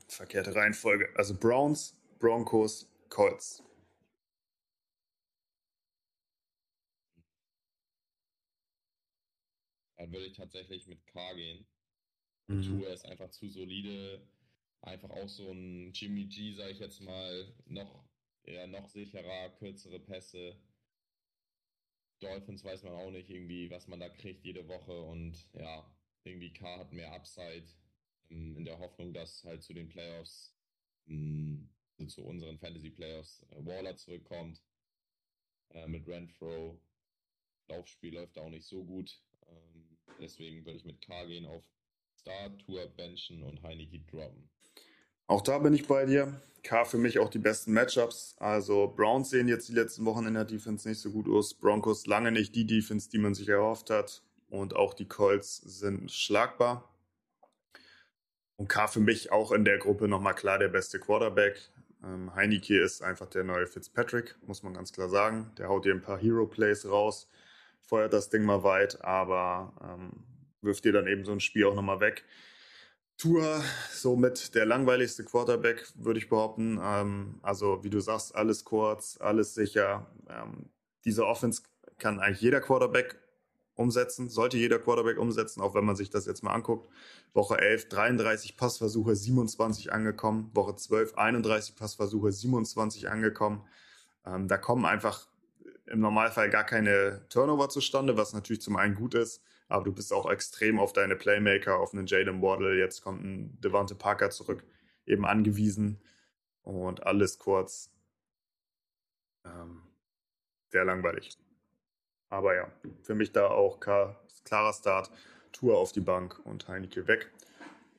Verkehrte Reihenfolge. Also Browns, Broncos, Colts. Dann würde ich tatsächlich mit K gehen. Mhm. Tour ist einfach zu solide. Einfach auch so ein Jimmy G, sag ich jetzt mal, noch, eher noch sicherer, kürzere Pässe. Dolphins weiß man auch nicht irgendwie, was man da kriegt jede Woche und ja, irgendwie K hat mehr Upside ähm, in der Hoffnung, dass halt zu den Playoffs mh, hm, zu unseren Fantasy Players äh, Waller zurückkommt. Äh, mit Renfro. Laufspiel läuft auch nicht so gut. Ähm, deswegen würde ich mit K gehen auf Star, Tour benchen und Heineke droppen. Auch da bin ich bei dir. K für mich auch die besten Matchups. Also Browns sehen jetzt die letzten Wochen in der Defense nicht so gut aus. Broncos lange nicht die Defense, die man sich erhofft hat. Und auch die Colts sind schlagbar. Und K für mich auch in der Gruppe nochmal klar der beste Quarterback. Ähm, Heineke ist einfach der neue Fitzpatrick, muss man ganz klar sagen. Der haut dir ein paar Hero-Plays raus, feuert das Ding mal weit, aber ähm, wirft dir dann eben so ein Spiel auch nochmal weg. Tour somit der langweiligste Quarterback, würde ich behaupten. Ähm, also, wie du sagst, alles kurz, alles sicher. Ähm, diese Offense kann eigentlich jeder Quarterback umsetzen, sollte jeder Quarterback umsetzen, auch wenn man sich das jetzt mal anguckt. Woche 11, 33 Passversuche, 27 angekommen. Woche 12, 31 Passversuche, 27 angekommen. Ähm, da kommen einfach im Normalfall gar keine Turnover zustande, was natürlich zum einen gut ist, aber du bist auch extrem auf deine Playmaker, auf einen Jalen Waddle, jetzt kommt ein Devante Parker zurück, eben angewiesen und alles kurz. Ähm, sehr langweilig. Aber ja, für mich da auch klarer Start, Tour auf die Bank und Heineke weg.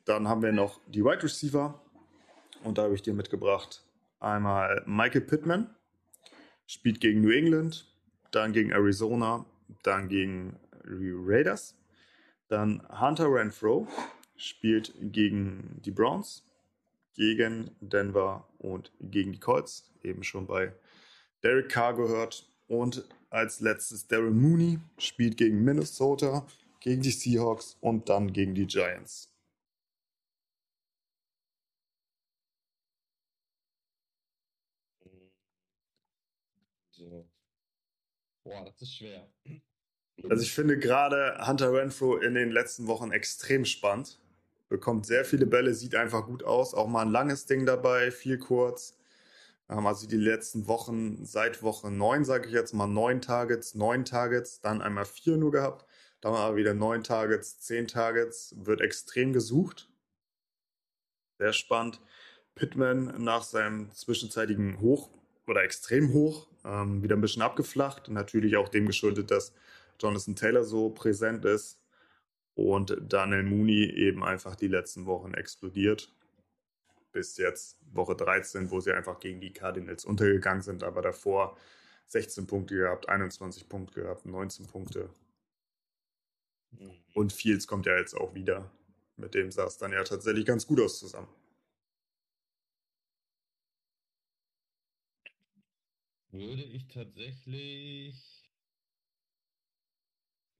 Dann haben wir noch die Wide Receiver und da habe ich dir mitgebracht einmal Michael Pittman, spielt gegen New England, dann gegen Arizona, dann gegen Raiders. Dann Hunter Renfro spielt gegen die Browns, gegen Denver und gegen die Colts. Eben schon bei Derek Carr gehört. Und als letztes Daryl Mooney spielt gegen Minnesota, gegen die Seahawks und dann gegen die Giants. So. Boah, das ist schwer. Also ich finde gerade Hunter Renfro in den letzten Wochen extrem spannend. Bekommt sehr viele Bälle, sieht einfach gut aus. Auch mal ein langes Ding dabei, viel kurz. Ähm, also die letzten Wochen, seit Woche 9, sage ich jetzt mal, 9 Targets, 9 Targets, dann einmal 4 nur gehabt. Dann aber wieder 9 Targets, 10 Targets. Wird extrem gesucht. Sehr spannend. Pittman nach seinem zwischenzeitigen Hoch oder extrem hoch ähm, wieder ein bisschen abgeflacht. Natürlich auch dem geschuldet, dass Jonathan Taylor so präsent ist und Daniel Mooney eben einfach die letzten Wochen explodiert. Bis jetzt Woche 13, wo sie einfach gegen die Cardinals untergegangen sind, aber davor 16 Punkte gehabt, 21 Punkte gehabt, 19 Punkte. Mhm. Und Fields kommt ja jetzt auch wieder. Mit dem sah es dann ja tatsächlich ganz gut aus zusammen. Würde ich tatsächlich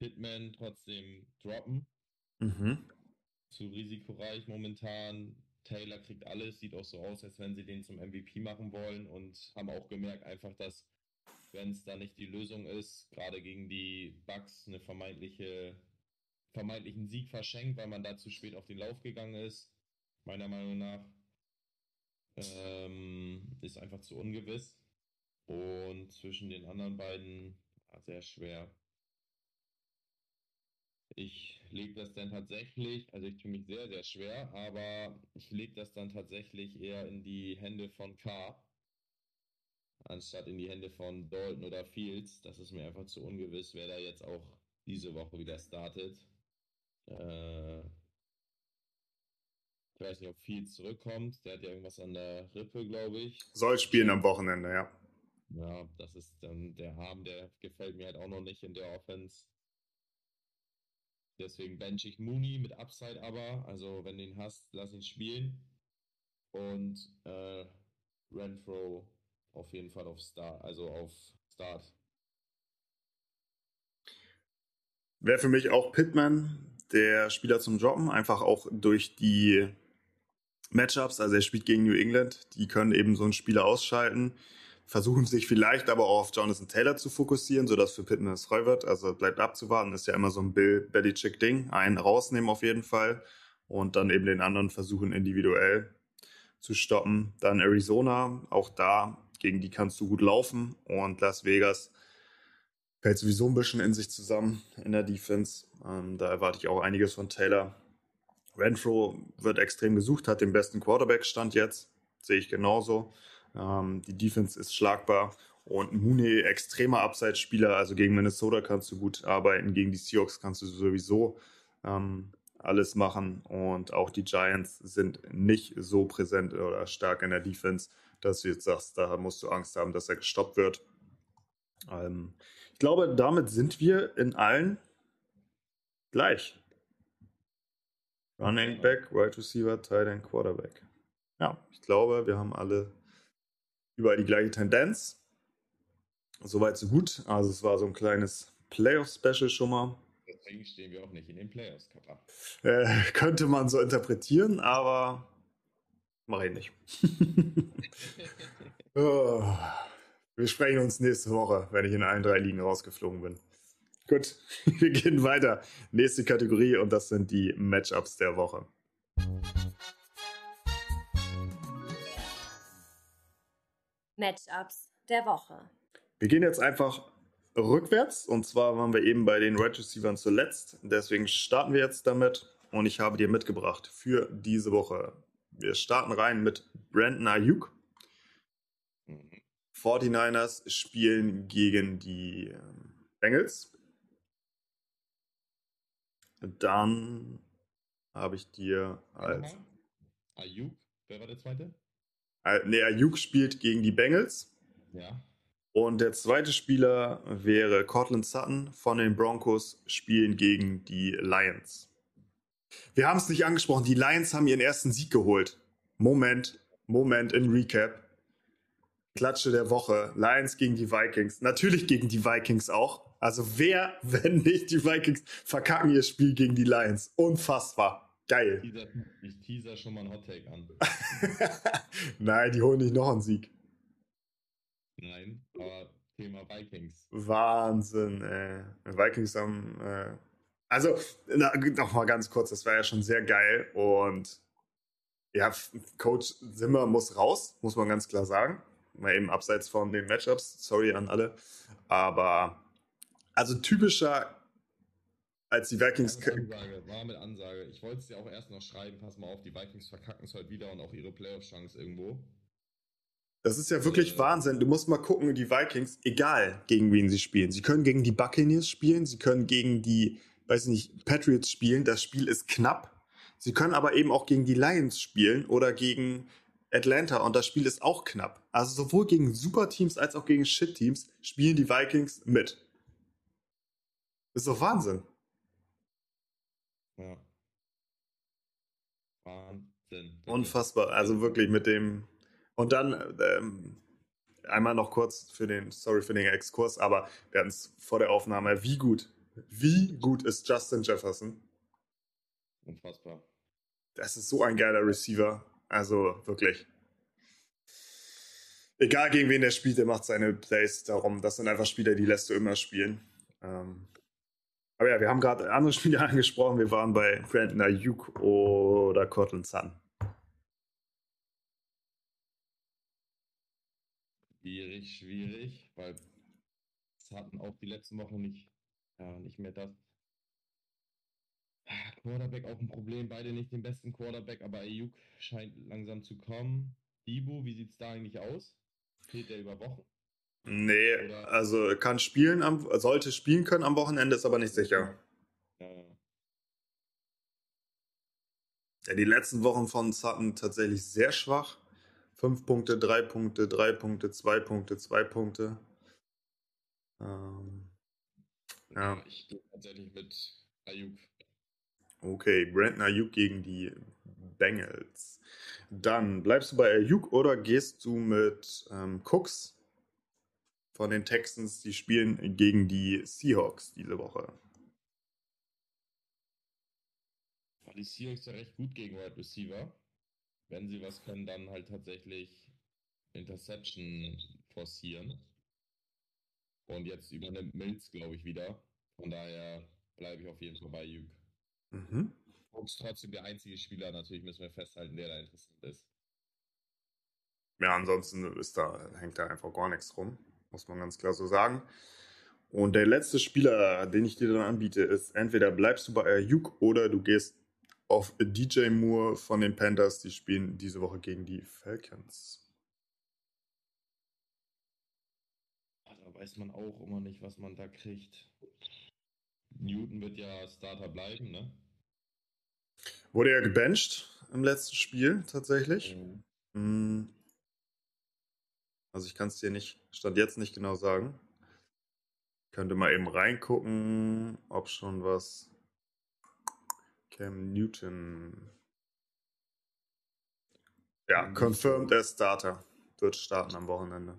Hitman trotzdem droppen. Mhm. Zu risikoreich momentan. Taylor kriegt alles, sieht auch so aus, als wenn sie den zum MVP machen wollen und haben auch gemerkt einfach, dass wenn es da nicht die Lösung ist, gerade gegen die Bucks eine vermeintliche vermeintlichen Sieg verschenkt, weil man da zu spät auf den Lauf gegangen ist, meiner Meinung nach, ähm, ist einfach zu ungewiss. Und zwischen den anderen beiden sehr schwer. Ich lege das dann tatsächlich, also ich tue mich sehr, sehr schwer, aber ich lege das dann tatsächlich eher in die Hände von K, anstatt in die Hände von Dalton oder Fields. Das ist mir einfach zu ungewiss, wer da jetzt auch diese Woche wieder startet. Äh, ich weiß nicht, ob Fields zurückkommt. Der hat ja irgendwas an der Rippe, glaube ich. Soll spielen am Wochenende, ja. Ja, das ist dann der Harm, der gefällt mir halt auch noch nicht in der Offense. Deswegen bench ich Mooney mit Upside aber. Also wenn du ihn hast, lass ihn spielen. Und äh, Renfro auf jeden Fall auf Start, also auf Start. Wäre für mich auch Pittman der Spieler zum Droppen, einfach auch durch die Matchups. Also er spielt gegen New England, die können eben so einen Spieler ausschalten versuchen sich vielleicht aber auch auf Jonathan Taylor zu fokussieren, sodass für Pittman es frei wird. Also bleibt abzuwarten, ist ja immer so ein Bill Belichick-Ding. Einen rausnehmen auf jeden Fall und dann eben den anderen versuchen individuell zu stoppen. Dann Arizona, auch da, gegen die kannst du gut laufen und Las Vegas fällt sowieso ein bisschen in sich zusammen in der Defense. Ähm, da erwarte ich auch einiges von Taylor. Renfro wird extrem gesucht, hat den besten Quarterback-Stand jetzt sehe ich genauso. Ähm, die Defense ist schlagbar und Mooney extremer Abseitsspieler. Also gegen Minnesota kannst du gut arbeiten, gegen die Seahawks kannst du sowieso ähm, alles machen und auch die Giants sind nicht so präsent oder stark in der Defense, dass du jetzt sagst, da musst du Angst haben, dass er gestoppt wird. Ähm, ich glaube, damit sind wir in allen gleich. Running Back, Wide Receiver, Tight End, Quarterback. Ja, ich glaube, wir haben alle überall die gleiche Tendenz. Soweit so gut. Also es war so ein kleines Playoff-Special schon mal. Deswegen stehen wir auch nicht in den Playoffs, Kappa. Äh, könnte man so interpretieren, aber mache ich nicht. oh. Wir sprechen uns nächste Woche, wenn ich in allen drei Ligen rausgeflogen bin. Gut, wir gehen weiter. Nächste Kategorie und das sind die Matchups der Woche. Matchups der Woche. Wir gehen jetzt einfach rückwärts und zwar waren wir eben bei den Red Receivers zuletzt. Deswegen starten wir jetzt damit und ich habe dir mitgebracht für diese Woche. Wir starten rein mit Brandon Ayuk. 49ers spielen gegen die ähm, Bengals. Dann habe ich dir als. Ayuk, wer war der zweite? Ne, Ayuk spielt gegen die Bengals. Ja. Und der zweite Spieler wäre Cortland Sutton von den Broncos, spielen gegen die Lions. Wir haben es nicht angesprochen, die Lions haben ihren ersten Sieg geholt. Moment, Moment in Recap. Klatsche der Woche. Lions gegen die Vikings. Natürlich gegen die Vikings auch. Also wer, wenn nicht die Vikings, verkacken ihr Spiel gegen die Lions. Unfassbar. Geil. Ich teaser schon mal einen Hottake an. Nein, die holen nicht noch einen Sieg. Nein, aber Thema Vikings. Wahnsinn, ey. Vikings haben. Äh, also, noch mal ganz kurz, das war ja schon sehr geil. Und ja, Coach Zimmer muss raus, muss man ganz klar sagen. Mal eben abseits von den Matchups. Sorry an alle. Aber also typischer als die Vikings. War mit Ansage, war mit Ansage. Ich wollte es dir auch erst noch schreiben, pass mal auf, die Vikings verkacken es heute wieder und auch ihre Playoff-Chance irgendwo. Das ist ja wirklich äh, Wahnsinn. Du musst mal gucken, die Vikings, egal gegen wen sie spielen. Sie können gegen die Buccaneers spielen, sie können gegen die, weiß nicht, Patriots spielen. Das Spiel ist knapp. Sie können aber eben auch gegen die Lions spielen oder gegen Atlanta und das Spiel ist auch knapp. Also sowohl gegen Superteams als auch gegen Shit-Teams spielen die Vikings mit. Das ist doch Wahnsinn. Ja. Wahnsinn. Unfassbar. Also wirklich mit dem. Und dann ähm, einmal noch kurz für den, sorry für den Exkurs, aber wir hatten es vor der Aufnahme. Wie gut, wie gut ist Justin Jefferson? Unfassbar. Das ist so ein geiler Receiver. Also wirklich. Egal gegen wen der spielt, der macht seine Plays darum. Das sind einfach Spieler, die lässt du immer spielen. Ähm, aber ja, wir haben gerade andere Spiele angesprochen. Wir waren bei Brandon Ayuk oder Cortland Sun. Schwierig, schwierig, weil es hatten auch die letzten Wochen nicht, ja, nicht mehr das. Quarterback auch ein Problem, beide nicht den besten Quarterback, aber Ayuk scheint langsam zu kommen. Ibu, wie sieht es da eigentlich aus? Fehlt der über Wochen? Nee, Oder? also kann spielen, am, sollte spielen können am Wochenende, ist aber nicht sicher. Ja. die letzten Wochen von Sutton tatsächlich sehr schwach. Fünf Punkte, drei Punkte, drei Punkte, zwei Punkte, zwei Punkte. Ähm, ja. Ich gehe tatsächlich mit Ayuk. Okay, Brandon Ayuk gegen die Bengals. Dann bleibst du bei Ayuk oder gehst du mit ähm, Cooks von den Texans, die spielen gegen die Seahawks diese Woche. Die Seahawks ja recht gut gegen Wide Receiver. Wenn sie was können, dann halt tatsächlich Interception forcieren. Und jetzt übernimmt Mills, glaube ich, wieder. Von daher bleibe ich auf jeden Fall bei Jüg. Mhm. Und trotzdem der einzige Spieler, natürlich müssen wir festhalten, der da interessant ist. Ja, ansonsten ist da, hängt da einfach gar nichts rum muss man ganz klar so sagen. Und der letzte Spieler, den ich dir dann anbiete, ist entweder bleibst du bei Ayuk oder du gehst auf DJ Moore von den Panthers. Die spielen diese Woche gegen die Falcons. Da weiß man auch immer nicht, was man da kriegt. Newton wird ja Starter bleiben, ne? Wurde ja gebencht im letzten Spiel tatsächlich. Mhm. Also ich kann es dir nicht, stand jetzt nicht genau sagen. Könnte mal eben reingucken, ob schon was. Cam Newton. Ja, confirmed as Starter. Wird starten am Wochenende.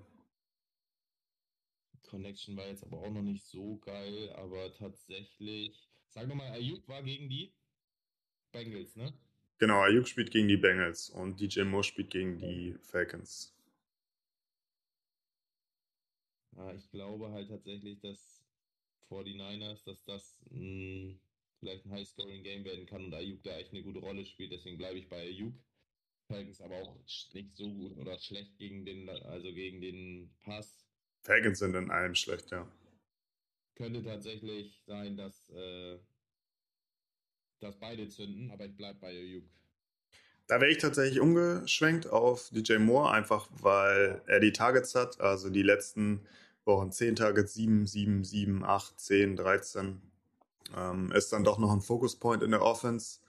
Connection war jetzt aber auch noch nicht so geil, aber tatsächlich. Sag nochmal, Ayuk war gegen die Bengals, ne? Genau, Ayuk spielt gegen die Bengals und DJ Moore spielt gegen die Falcons. Ja, ich glaube halt tatsächlich, dass 49ers, dass das mh, vielleicht ein High-Scoring-Game werden kann und Ayuk da echt eine gute Rolle spielt. Deswegen bleibe ich bei Ayuk. Falcons aber auch nicht so gut oder schlecht gegen den, also gegen den Pass. Falcons sind in allem schlecht, ja. Könnte tatsächlich sein, dass, äh, dass beide zünden, aber ich bleibe bei Ayuk. Da wäre ich tatsächlich umgeschwenkt auf DJ Moore, einfach weil er die Targets hat. Also die letzten Wochen 10 Targets, 7, 7, 7, 8, 10, 13. Ähm, ist dann doch noch ein Focus-Point in der Offense.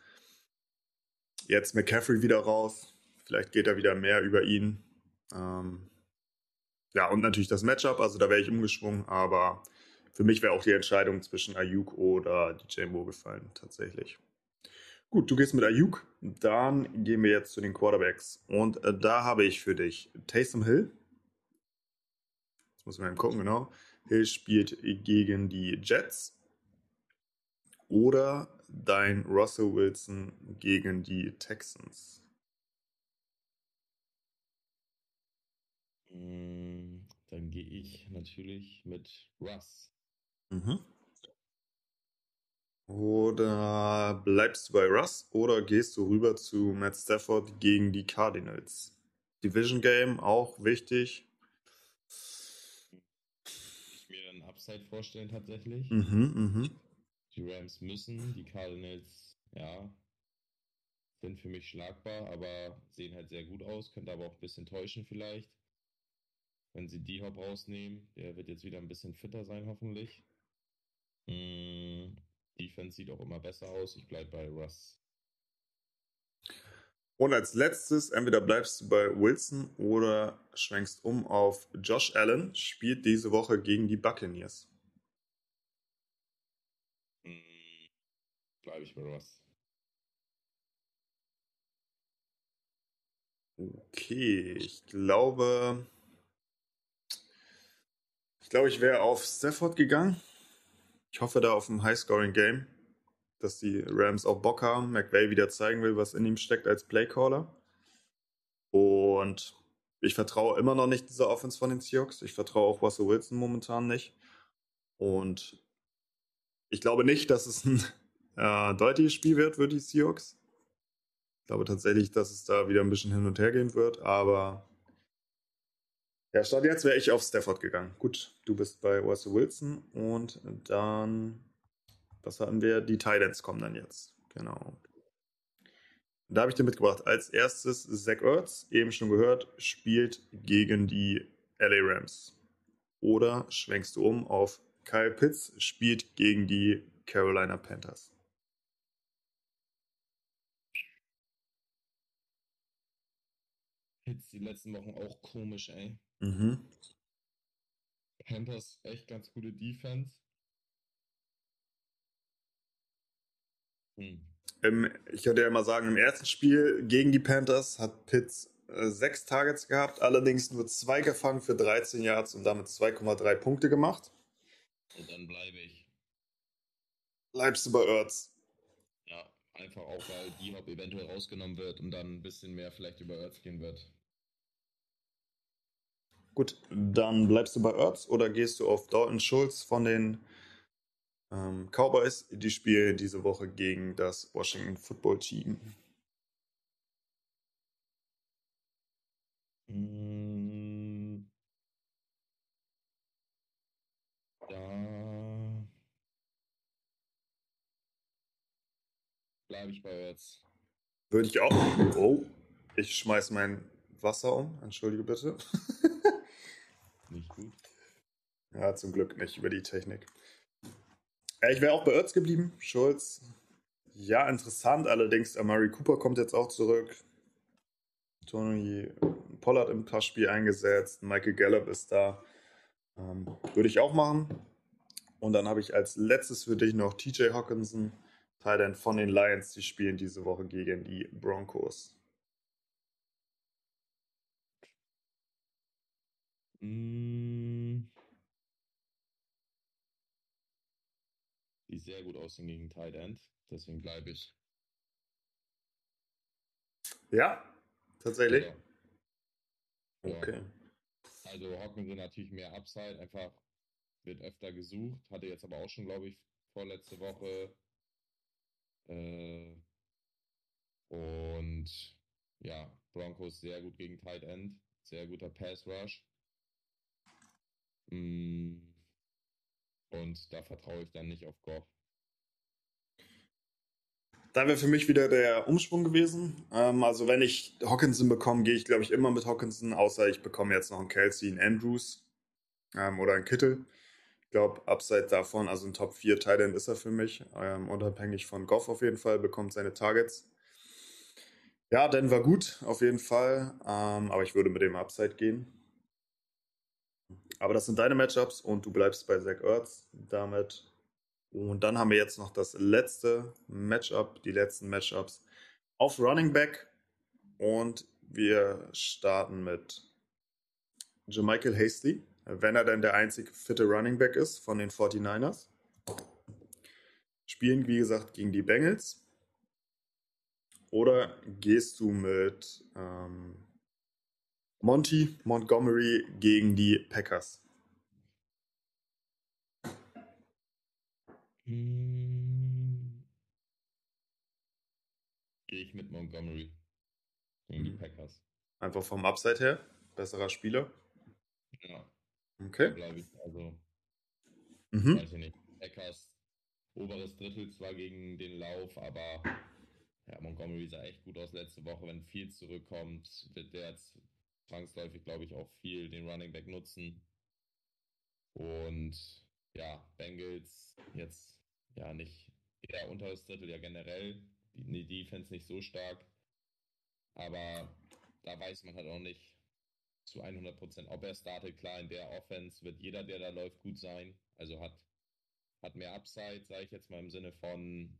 Jetzt McCaffrey wieder raus. Vielleicht geht er wieder mehr über ihn. Ähm, ja, und natürlich das Matchup. Also da wäre ich umgeschwungen. Aber für mich wäre auch die Entscheidung zwischen Ayuk oder DJ Moore gefallen, tatsächlich. Gut, du gehst mit Ayuk. Dann gehen wir jetzt zu den Quarterbacks. Und äh, da habe ich für dich Taysom Hill. Muss man eben gucken, genau. Hill spielt gegen die Jets. Oder dein Russell Wilson gegen die Texans. Mm, Dann gehe ich natürlich mit Russ. Mhm. Oder bleibst du bei Russ oder gehst du rüber zu Matt Stafford gegen die Cardinals? Division Game auch wichtig. Upside vorstellen tatsächlich. Mhm, mhm. Die Rams müssen, die Cardinals, ja, sind für mich schlagbar, aber sehen halt sehr gut aus, könnte aber auch ein bisschen täuschen vielleicht. Wenn sie die Hop rausnehmen, der wird jetzt wieder ein bisschen fitter sein, hoffentlich. Mm, Defense sieht auch immer besser aus. Ich bleibe bei Russ. Und als letztes, entweder bleibst du bei Wilson oder schwenkst um auf Josh Allen, spielt diese Woche gegen die Buccaneers. Mm, bleibe ich bei Russ. Okay, ich glaube, ich glaube, ich wäre auf Stafford gegangen. Ich hoffe da auf ein High-Scoring-Game, dass die Rams auch Bock haben. McVay wieder zeigen will, was in ihm steckt als Playcaller. Und ich vertraue immer noch nicht dieser Offense von den Seahawks. Ich vertraue auch Russell Wilson momentan nicht. Und ich glaube nicht, dass es ein äh, deutliches Spiel wird für die Seahawks. Ich glaube tatsächlich, dass es da wieder ein bisschen hin und her gehen wird, aber ja, statt jetzt wäre ich auf Stafford gegangen. Gut, du bist bei Russell Wilson und dann, was hatten wir? Die Titans kommen dann jetzt. Genau. Da habe ich dir mitgebracht. Als erstes Zach Ertz, eben schon gehört, spielt gegen die LA Rams. Oder schwenkst du um auf Kyle Pitts, spielt gegen die Carolina Panthers. Hits die letzten Wochen auch komisch, ey. Mhm. Panthers echt ganz gute Defense. Im, ich könnte ja mal sagen, im ersten Spiel gegen die Panthers hat Pitts äh, sechs Targets gehabt, allerdings nur zwei gefangen für 13 Yards und damit 2,3 Punkte gemacht. Und dann bleibe ich. Bleibst du bei Ertz? Ja, einfach auch, weil die Hop eventuell rausgenommen wird und dann ein bisschen mehr vielleicht über Earth gehen wird. Gut, dann bleibst du bei Ertz oder gehst du auf Dalton Schulz von den ähm, Cowboys? Die spielen diese Woche gegen das Washington Football Team. Mm. Da bleibe ich bei Erz. Würde ich auch. Oh, ich schmeiß mein Wasser um. Entschuldige bitte. Nicht gut. Ja, zum Glück nicht über die Technik. Ja, ich wäre auch bei Erz geblieben. Schulz. Ja, interessant. Allerdings, Amari Cooper kommt jetzt auch zurück. Tony Pollard im Passspiel eingesetzt. Michael Gallup ist da. Ähm, würde ich auch machen. Und dann habe ich als letztes für dich noch TJ Hawkinson, Teil von den Lions. Die spielen diese Woche gegen die Broncos. Mm. Die sehr gut aussehen gegen Tight End, deswegen bleibe ich. Ja, tatsächlich. Ja. Ja. Okay. Also Hawkinson natürlich mehr Upside, einfach wird öfter gesucht, hatte jetzt aber auch schon, glaube ich, vorletzte Woche. Äh, und ja, Broncos sehr gut gegen Tight End, sehr guter Pass Rush. Mm, Und da vertraue ich dann nicht auf Goff. Da wäre für mich wieder der Umschwung gewesen. Ähm, also wenn ich Hawkinson bekomme, gehe ich, glaube ich, immer mit Hawkinson, außer ich bekomme jetzt noch einen Kelsey, einen Andrews ähm, oder einen Kittel. Ich glaube, abseits davon, also ein Top 4 Titan ist er für mich, ähm, unabhängig von Goff auf jeden Fall, bekommt seine Targets. Ja, Denver gut, auf jeden Fall, ähm, aber ich würde mit dem Upside gehen. Aber das sind deine Matchups und du bleibst bei Zach Ertz damit. Und dann haben wir jetzt noch das letzte Matchup, die letzten Matchups auf Running Back. Und wir starten mit Jermichael Hasty, wenn er denn der einzig fitte Running Back ist von den 49ers. Spielen, wie gesagt, gegen die Bengals. Oder gehst du mit ähm, Monty Montgomery gegen die Packers? Gehe ich mit Montgomery gegen die Mhm. Packers. Einfach vom Upside her. Besserer Spieler. Ja, Okay. glaube ich. Also, Mhm. weiß ich nicht. Packers oberes Drittel zwar gegen den Lauf, aber ja, Montgomery sah echt gut aus letzte Woche. Wenn viel zurückkommt, wird der jetzt zwangsläufig, glaube ich, auch viel den Running Back nutzen. Und ja, Bengals jetzt ja nicht eher unteres Drittel, ja generell. Die, Defense nicht so stark. Aber da weiß man halt auch nicht zu 100%, ob er startet. Klar, in der Offense wird jeder, der da läuft, gut sein. Also hat, hat mehr Upside, sage ich jetzt mal im Sinne von,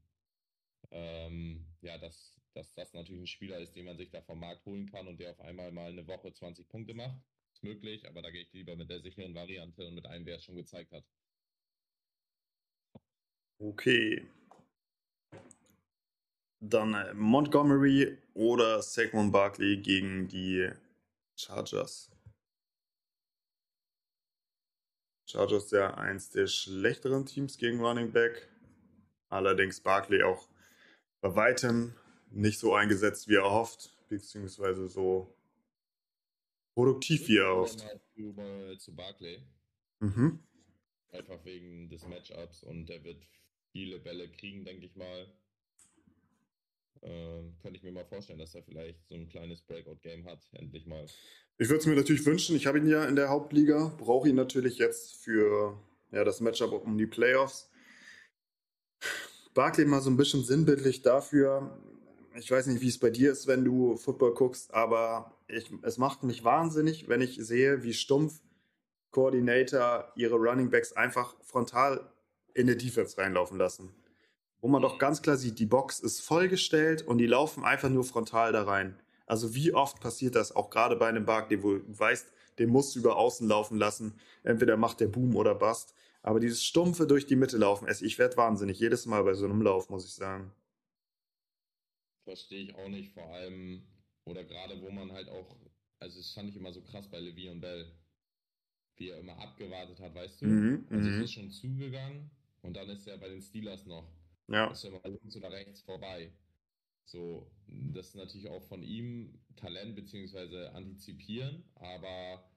ähm, ja, dass, dass das natürlich ein Spieler ist, den man sich da vom Markt holen kann und der auf einmal mal eine Woche 20 Punkte macht. Ist möglich, aber da gehe ich lieber mit der sicheren Variante und mit einem, der es schon gezeigt hat. Okay. Dann äh, Montgomery oder Saquon Barkley gegen die Chargers. Chargers ja eins der schlechteren Teams gegen Running Back. Allerdings Barkley auch bei weitem nicht so eingesetzt, wie er hofft, beziehungsweise so produktiv, wie er hofft. Mal zu, mal zu Barclay. Mhm. Einfach wegen des Matchups und der wird viele Bälle kriegen, denke ich mal. Äh, könnte ich mir mal vorstellen, dass er vielleicht so ein kleines Breakout-Game hat, endlich mal. Ich würde es mir natürlich wünschen. Ich habe ihn ja in der Hauptliga, brauche ihn natürlich jetzt für ja, das Matchup um die Playoffs. Barkley mal so ein bisschen sinnbildlich dafür. Ich weiß nicht, wie es bei dir ist, wenn du Football guckst, aber ich, es macht mich wahnsinnig, wenn ich sehe, wie stumpf Coordinator ihre Running Backs einfach frontal in die Defense reinlaufen lassen. Wo man doch ganz klar sieht, die Box ist vollgestellt und die laufen einfach nur frontal da rein. Also wie oft passiert das, auch gerade bei einem Barkley, wo du weißt, den musst du über außen laufen lassen. Entweder macht der Boom oder Bust. Aber dieses stumpfe durch die Mitte laufen, ich werde wahnsinnig jedes Mal bei so einem Lauf, muss ich sagen. Verstehe ich auch nicht, vor allem, oder gerade wo man halt auch, also das fand ich immer so krass bei Levi und Bell, wie er immer abgewartet hat, weißt du? Mhm, also mhm. es ist schon zugegangen und dann ist er bei den Steelers noch. Ja, ist ja mal links oder rechts vorbei. So, das ist natürlich auch von ihm Talent beziehungsweise antizipieren, aber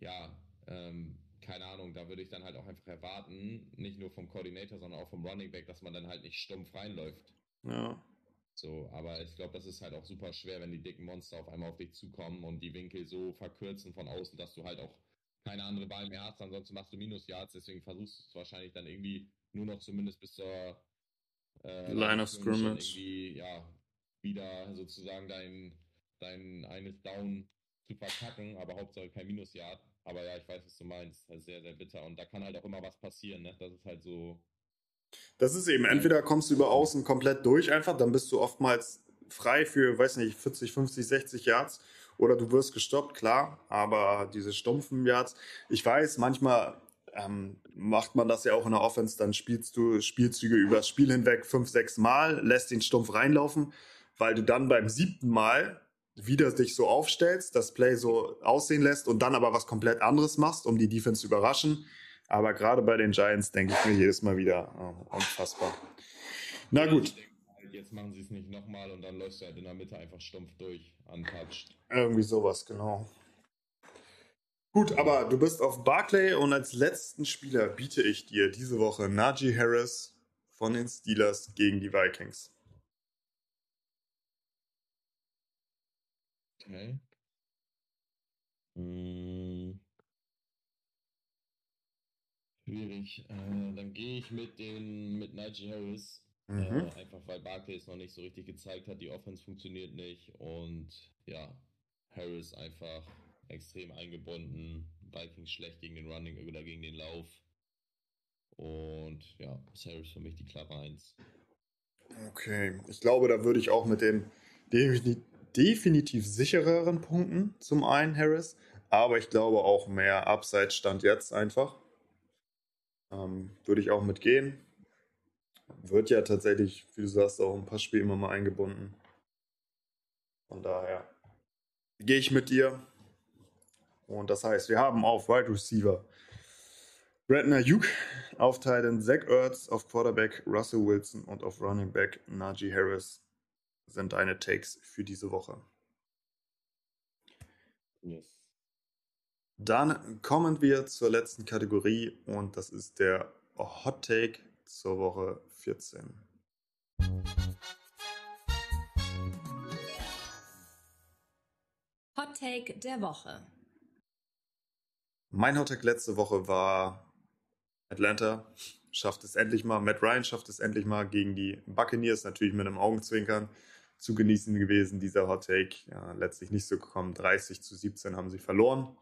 ja, ähm, keine Ahnung, da würde ich dann halt auch einfach erwarten, nicht nur vom Koordinator, sondern auch vom Running Back, dass man dann halt nicht stumpf reinläuft. ja. So, aber ich glaube, das ist halt auch super schwer, wenn die dicken Monster auf einmal auf dich zukommen und die Winkel so verkürzen von außen, dass du halt auch keine andere Wahl mehr hast, ansonsten machst du Minus-Yards, deswegen versuchst du es wahrscheinlich dann irgendwie nur noch zumindest bis zur äh, Line of Scrimmage. Irgendwie, ja, wieder sozusagen dein, dein eines Down zu verkacken, aber Hauptsache kein Minus-Yard. Aber ja, ich weiß, was du meinst. Das ist sehr, sehr bitter. Und da kann halt auch immer was passieren, ne? Das ist halt so. Das ist eben, entweder kommst du über außen komplett durch einfach, dann bist du oftmals frei für, weiß nicht, 40, 50, 60 Yards oder du wirst gestoppt, klar, aber diese stumpfen Yards, ich weiß, manchmal ähm, macht man das ja auch in der Offense, dann spielst du Spielzüge über das Spiel hinweg fünf, sechs Mal, lässt den Stumpf reinlaufen, weil du dann beim siebten Mal wieder dich so aufstellst, das Play so aussehen lässt und dann aber was komplett anderes machst, um die Defense zu überraschen. Aber gerade bei den Giants denke ich mir jedes Mal wieder, oh, unfassbar. Na gut. Jetzt machen sie es nicht nochmal und dann läufst du halt in der Mitte einfach stumpf durch, untouched. Irgendwie sowas, genau. Gut, aber du bist auf Barclay und als letzten Spieler biete ich dir diese Woche Najee Harris von den Steelers gegen die Vikings. Okay. Hm. Schwierig. Äh, dann gehe ich mit den mit Najee Harris. Mhm. Äh, einfach weil Barkley es noch nicht so richtig gezeigt hat, die Offense funktioniert nicht und ja, Harris einfach extrem eingebunden. Vikings schlecht gegen den Running oder gegen den Lauf. Und ja, ist Harris für mich die klare Eins. Okay, ich glaube, da würde ich auch mit dem definitiv sichereren Punkten zum einen Harris, aber ich glaube auch mehr Upside stand jetzt einfach. Ähm, würde ich auch mitgehen. Wird ja tatsächlich, wie du sagst, auch ein paar Spiele immer mal eingebunden. Von daher gehe ich mit dir. Und das heißt, wir haben auf Wide Receiver Redner Hugh, auf Titan Zach Ertz, auf Quarterback Russell Wilson und auf Running Back Najee Harris sind deine Takes für diese Woche. Yes. Dann kommen wir zur letzten Kategorie und das ist der Hot Take zur Woche 14. Hot Take der Woche. Mein Hot Take letzte Woche war Atlanta schafft es endlich mal, Matt Ryan schafft es endlich mal gegen die Buccaneers, natürlich mit einem Augenzwinkern zu genießen gewesen, dieser Hot Take. Ja, letztlich nicht so gekommen. 30 zu 17 haben sie verloren.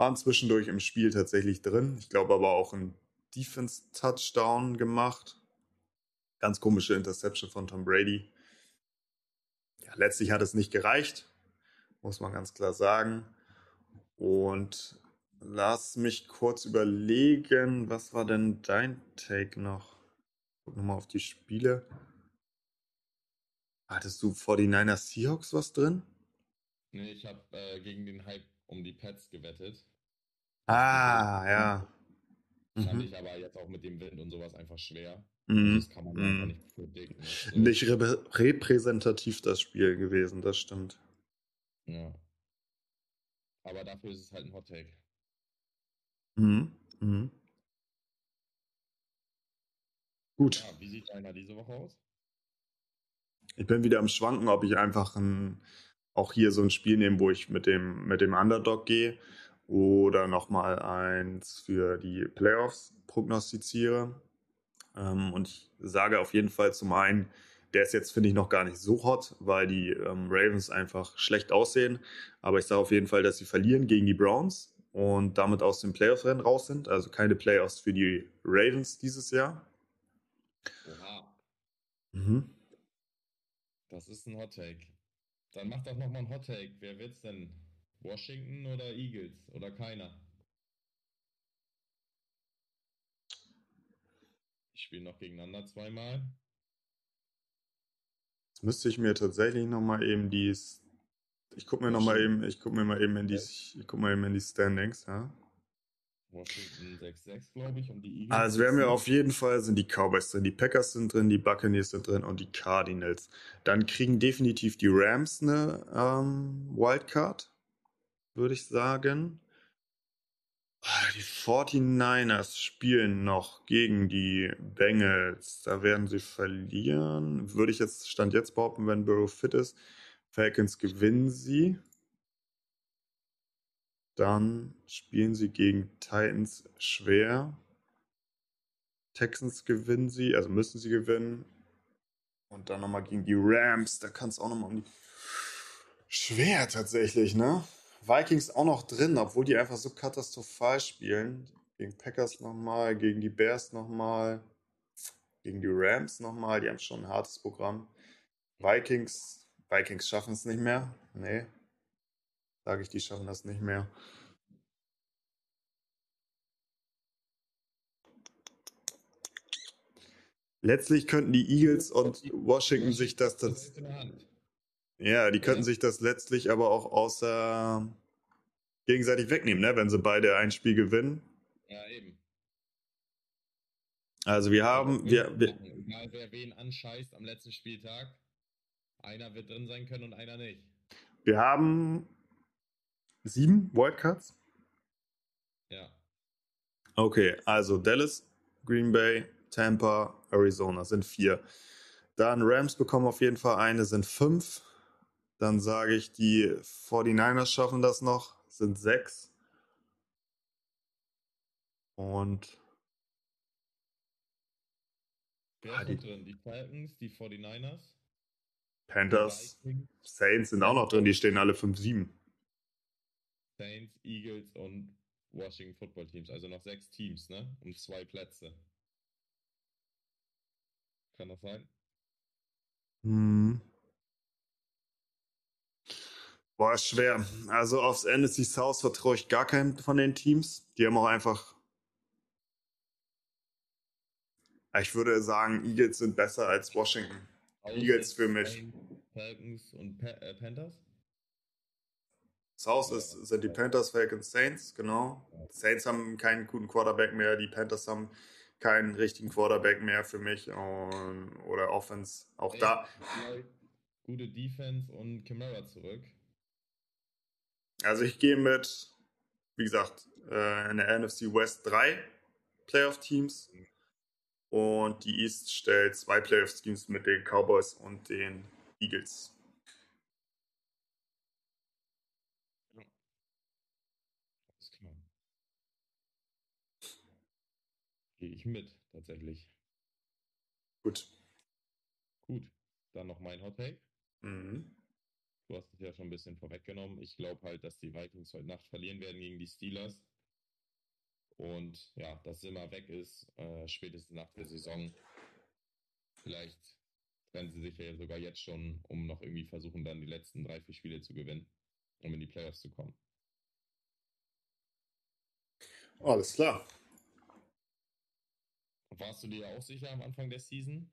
Waren zwischendurch im Spiel tatsächlich drin. Ich glaube aber auch ein Defense-Touchdown gemacht. Ganz komische Interception von Tom Brady. Ja, letztlich hat es nicht gereicht, muss man ganz klar sagen. Und lass mich kurz überlegen, was war denn dein Take noch? Guck nochmal auf die Spiele. Hattest du 49ers Seahawks was drin? Nee, ich habe äh, gegen den Hype um die Pets gewettet. Ah, ja. Fand mhm. ich aber jetzt auch mit dem Wind und sowas einfach schwer. Mhm. Das kann man mhm. einfach nicht predikten. So. Nicht re repräsentativ das Spiel gewesen, das stimmt. Ja. Aber dafür ist es halt ein Hot Take. Mhm. Mhm. Gut. Ja, wie sieht deiner diese Woche aus? Ich bin wieder am Schwanken, ob ich einfach ein, auch hier so ein Spiel nehme, wo ich mit dem, mit dem Underdog gehe oder nochmal eins für die Playoffs prognostiziere. Ähm, und ich sage auf jeden Fall zum einen, der ist jetzt, finde ich, noch gar nicht so hot, weil die ähm, Ravens einfach schlecht aussehen. Aber ich sage auf jeden Fall, dass sie verlieren gegen die Browns und damit aus dem Playoff-Rennen raus sind. Also keine Playoffs für die Ravens dieses Jahr. Oha. Mhm. Das ist ein Hot Take. Dann mach doch nochmal ein Hot Take. Wer wird's denn? Washington oder Eagles? Oder keiner? Ich spiele noch gegeneinander zweimal. Jetzt müsste ich mir tatsächlich nochmal eben die. Ich gucke mir nochmal eben, ich gucke mir mal eben in die, ich guck mal eben in die Standings, ja. Washington 6-6, glaube ich, und die Eagles. Also wir haben ja auf jeden Fall sind die Cowboys drin, die Packers sind drin, die Buccaneers sind drin und die Cardinals. Dann kriegen definitiv die Rams eine ähm, Wildcard, würde ich sagen. Ah, Die 49ers spielen noch gegen die Bengals. Da werden sie verlieren. Würde ich jetzt, Stand jetzt behaupten, wenn Burrow fit ist. Falcons gewinnen sie. Dann spielen sie gegen Titans schwer. Texans gewinnen sie, also müssen sie gewinnen. Und dann nochmal gegen die Rams. Da kann es auch nochmal um die. Schwer tatsächlich, ne? Vikings auch noch drin, obwohl die einfach so katastrophal spielen. Gegen Packers nochmal, gegen die Bears nochmal, gegen die Rams nochmal. Die haben schon ein hartes Programm. Vikings, Vikings schaffen es nicht mehr. Nee. Sage ich, die schaffen das nicht mehr. Letztlich könnten die Eagles und Washington sich das, Das ja, die könnten sich das letztlich aber auch außer gegenseitig wegnehmen, ne? wenn sie beide ein Spiel gewinnen. Ja, eben. Also wir haben, wir, wir, Egal wer wen anscheißt am letzten Spieltag, einer wird drin sein können und einer nicht. wir haben sieben Wildcards. Ja. Okay, also Dallas, Green Bay, Tampa, Arizona sind vier. Dann Rams bekommen auf jeden Fall eine, sind fünf. Dann sage ich, die 49ers schaffen das noch, sind sechs. Und Wer Ah, ist die- noch drin? Die Falcons, die 49ers, die Panthers, Saints sind auch noch drin, die stehen alle 5-7. Saints, Eagles und Washington Football Teams. Also noch sechs Teams, ne? Um zwei Plätze. Kann das sein? Hm. Boah, ist schwer. Also aufs NFC South vertraue ich gar keinem von den Teams. Die haben auch einfach. Ich würde sagen, Eagles sind besser als Washington. Eagles für mich. Falcons und pa äh, Panthers? South ist, sind die Panthers, Falcons, Saints, genau. Saints haben keinen guten Quarterback mehr, die Panthers haben keinen richtigen Quarterback mehr für mich. Und, oder Offense. Auch Ey, da. Gute Defense und Camara zurück. Also ich gehe mit, wie gesagt, äh, in der NFC West drei Playoff-Teams und die East stellt zwei Playoff-Teams mit den Cowboys und den Eagles. Alles klar. Gehe ich mit, tatsächlich. Gut. Gut, dann noch mein Hot Take. Mhm. Du hast es ja schon ein bisschen vorweggenommen. Ich glaube halt, dass die Vikings heute Nacht verlieren werden gegen die Steelers. Und ja, dass Simmer weg ist, äh, spätestens nach der Saison. Vielleicht trennen sie sich ja sogar jetzt schon, um noch irgendwie versuchen, dann die letzten drei, vier Spiele zu gewinnen, um in die Playoffs zu kommen. Alles klar. Warst du dir auch sicher am Anfang der Season,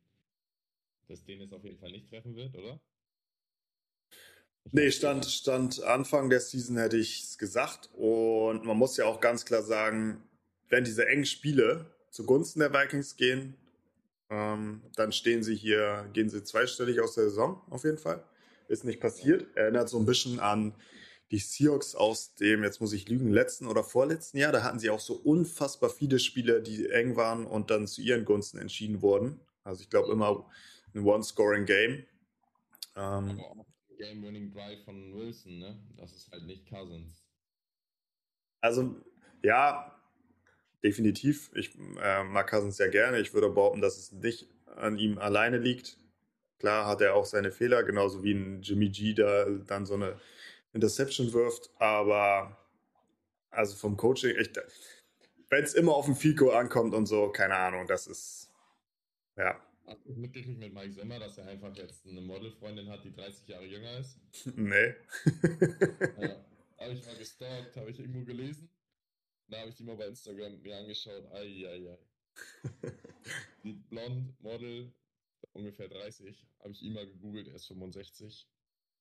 dass den es auf jeden Fall nicht treffen wird, oder? Nee, stand, stand Anfang der Season hätte ich es gesagt. Und man muss ja auch ganz klar sagen, wenn diese engen Spiele zugunsten der Vikings gehen, ähm, dann stehen sie hier, gehen sie zweistellig aus der Saison auf jeden Fall. Ist nicht passiert. Erinnert so ein bisschen an die Seahawks aus dem, jetzt muss ich lügen, letzten oder vorletzten Jahr. Da hatten sie auch so unfassbar viele Spiele, die eng waren und dann zu ihren Gunsten entschieden wurden. Also ich glaube immer ein One-Scoring-Game. Ähm, Aber auch Game-Winning Drive von Wilson, ne? Das ist halt nicht Cousins. Also, ja, definitiv. Ich äh, mag Cousins sehr gerne. Ich würde behaupten, dass es nicht an ihm alleine liegt. Klar hat er auch seine Fehler, genauso wie ein Jimmy G, der dann so eine Interception wirft. Aber also vom Coaching, wenn es immer auf den Fico ankommt und so, keine Ahnung, das ist, ja, Hast du mitgekriegt mit Mike Zimmer, dass er einfach jetzt eine Modelfreundin hat, die 30 Jahre jünger ist? nee. Ja. habe ich mal gestalkt, habe ich irgendwo gelesen. Da habe ich die mal bei Instagram mir angeschaut. Eieiei. Die blond, Model, ungefähr 30. Habe ich ihn mal gegoogelt, er ist 65.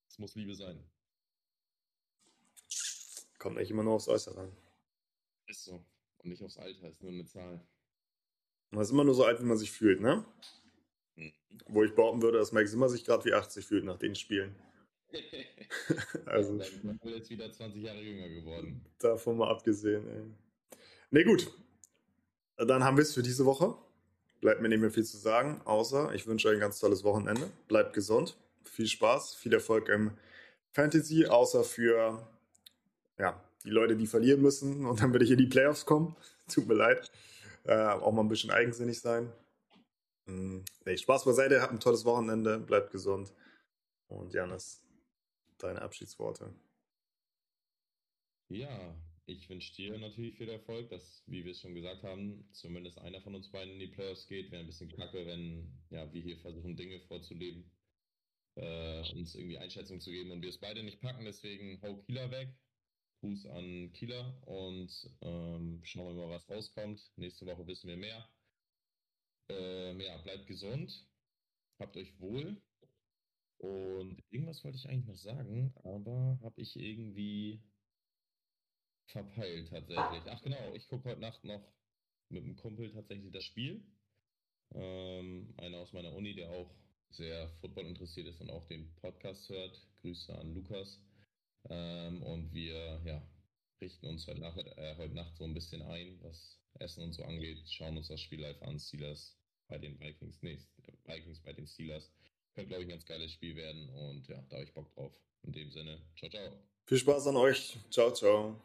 Das muss Liebe sein. Kommt nicht immer nur aufs Äußere an. Ist so. Und nicht aufs Alter, ist nur eine Zahl. Man ist immer nur so alt, wie man sich fühlt, ne? Wo ich behaupten würde, dass Mike Zimmer sich gerade wie 80 fühlt nach den Spielen. Also Ja, dann ist er jetzt wieder 20 Jahre jünger geworden. davon mal abgesehen, ey. Ne, gut. Dann haben wir es für diese Woche. Bleibt mir nicht mehr viel zu sagen, außer ich wünsche euch ein ganz tolles Wochenende. Bleibt gesund, viel Spaß, viel Erfolg im Fantasy, außer für ja, die Leute, die verlieren müssen und dann würde ich in die Playoffs kommen. Tut mir leid. Äh, auch mal ein bisschen eigensinnig sein. Mhm. Spaß beiseite, habt ein tolles Wochenende, bleibt gesund. Und Janis, deine Abschiedsworte. Ja, ich wünsche dir natürlich viel Erfolg, dass, wie wir es schon gesagt haben, zumindest einer von uns beiden in die Playoffs geht. Wäre ein bisschen kacke, wenn ja, wir hier versuchen, Dinge vorzuleben, äh, uns irgendwie Einschätzung zu geben und wir es beide nicht packen. Deswegen hau Kieler weg. Gruß an Kieler und ähm, schauen wir mal, was rauskommt. Nächste Woche wissen wir mehr. Ähm, ja, bleibt gesund. Habt euch wohl. Und irgendwas wollte ich eigentlich noch sagen, aber habe ich irgendwie verpeilt tatsächlich. Ach genau, ich gucke heute Nacht noch mit einem Kumpel tatsächlich das Spiel. Ähm, einer aus meiner Uni, der auch sehr Football interessiert ist und auch den Podcast hört. Grüße an Lukas. Ähm, und wir ja, richten uns heute Nacht, äh, heute Nacht so ein bisschen ein, was Essen und so angeht. Schauen uns das Spiel live an. Steelers bei den Vikings, nee, Vikings bei den Steelers. Könnte, glaube ich, ein ganz geiles Spiel werden und ja, da habe ich Bock drauf. In dem Sinne, ciao, ciao. Viel Spaß an euch. Ciao, ciao.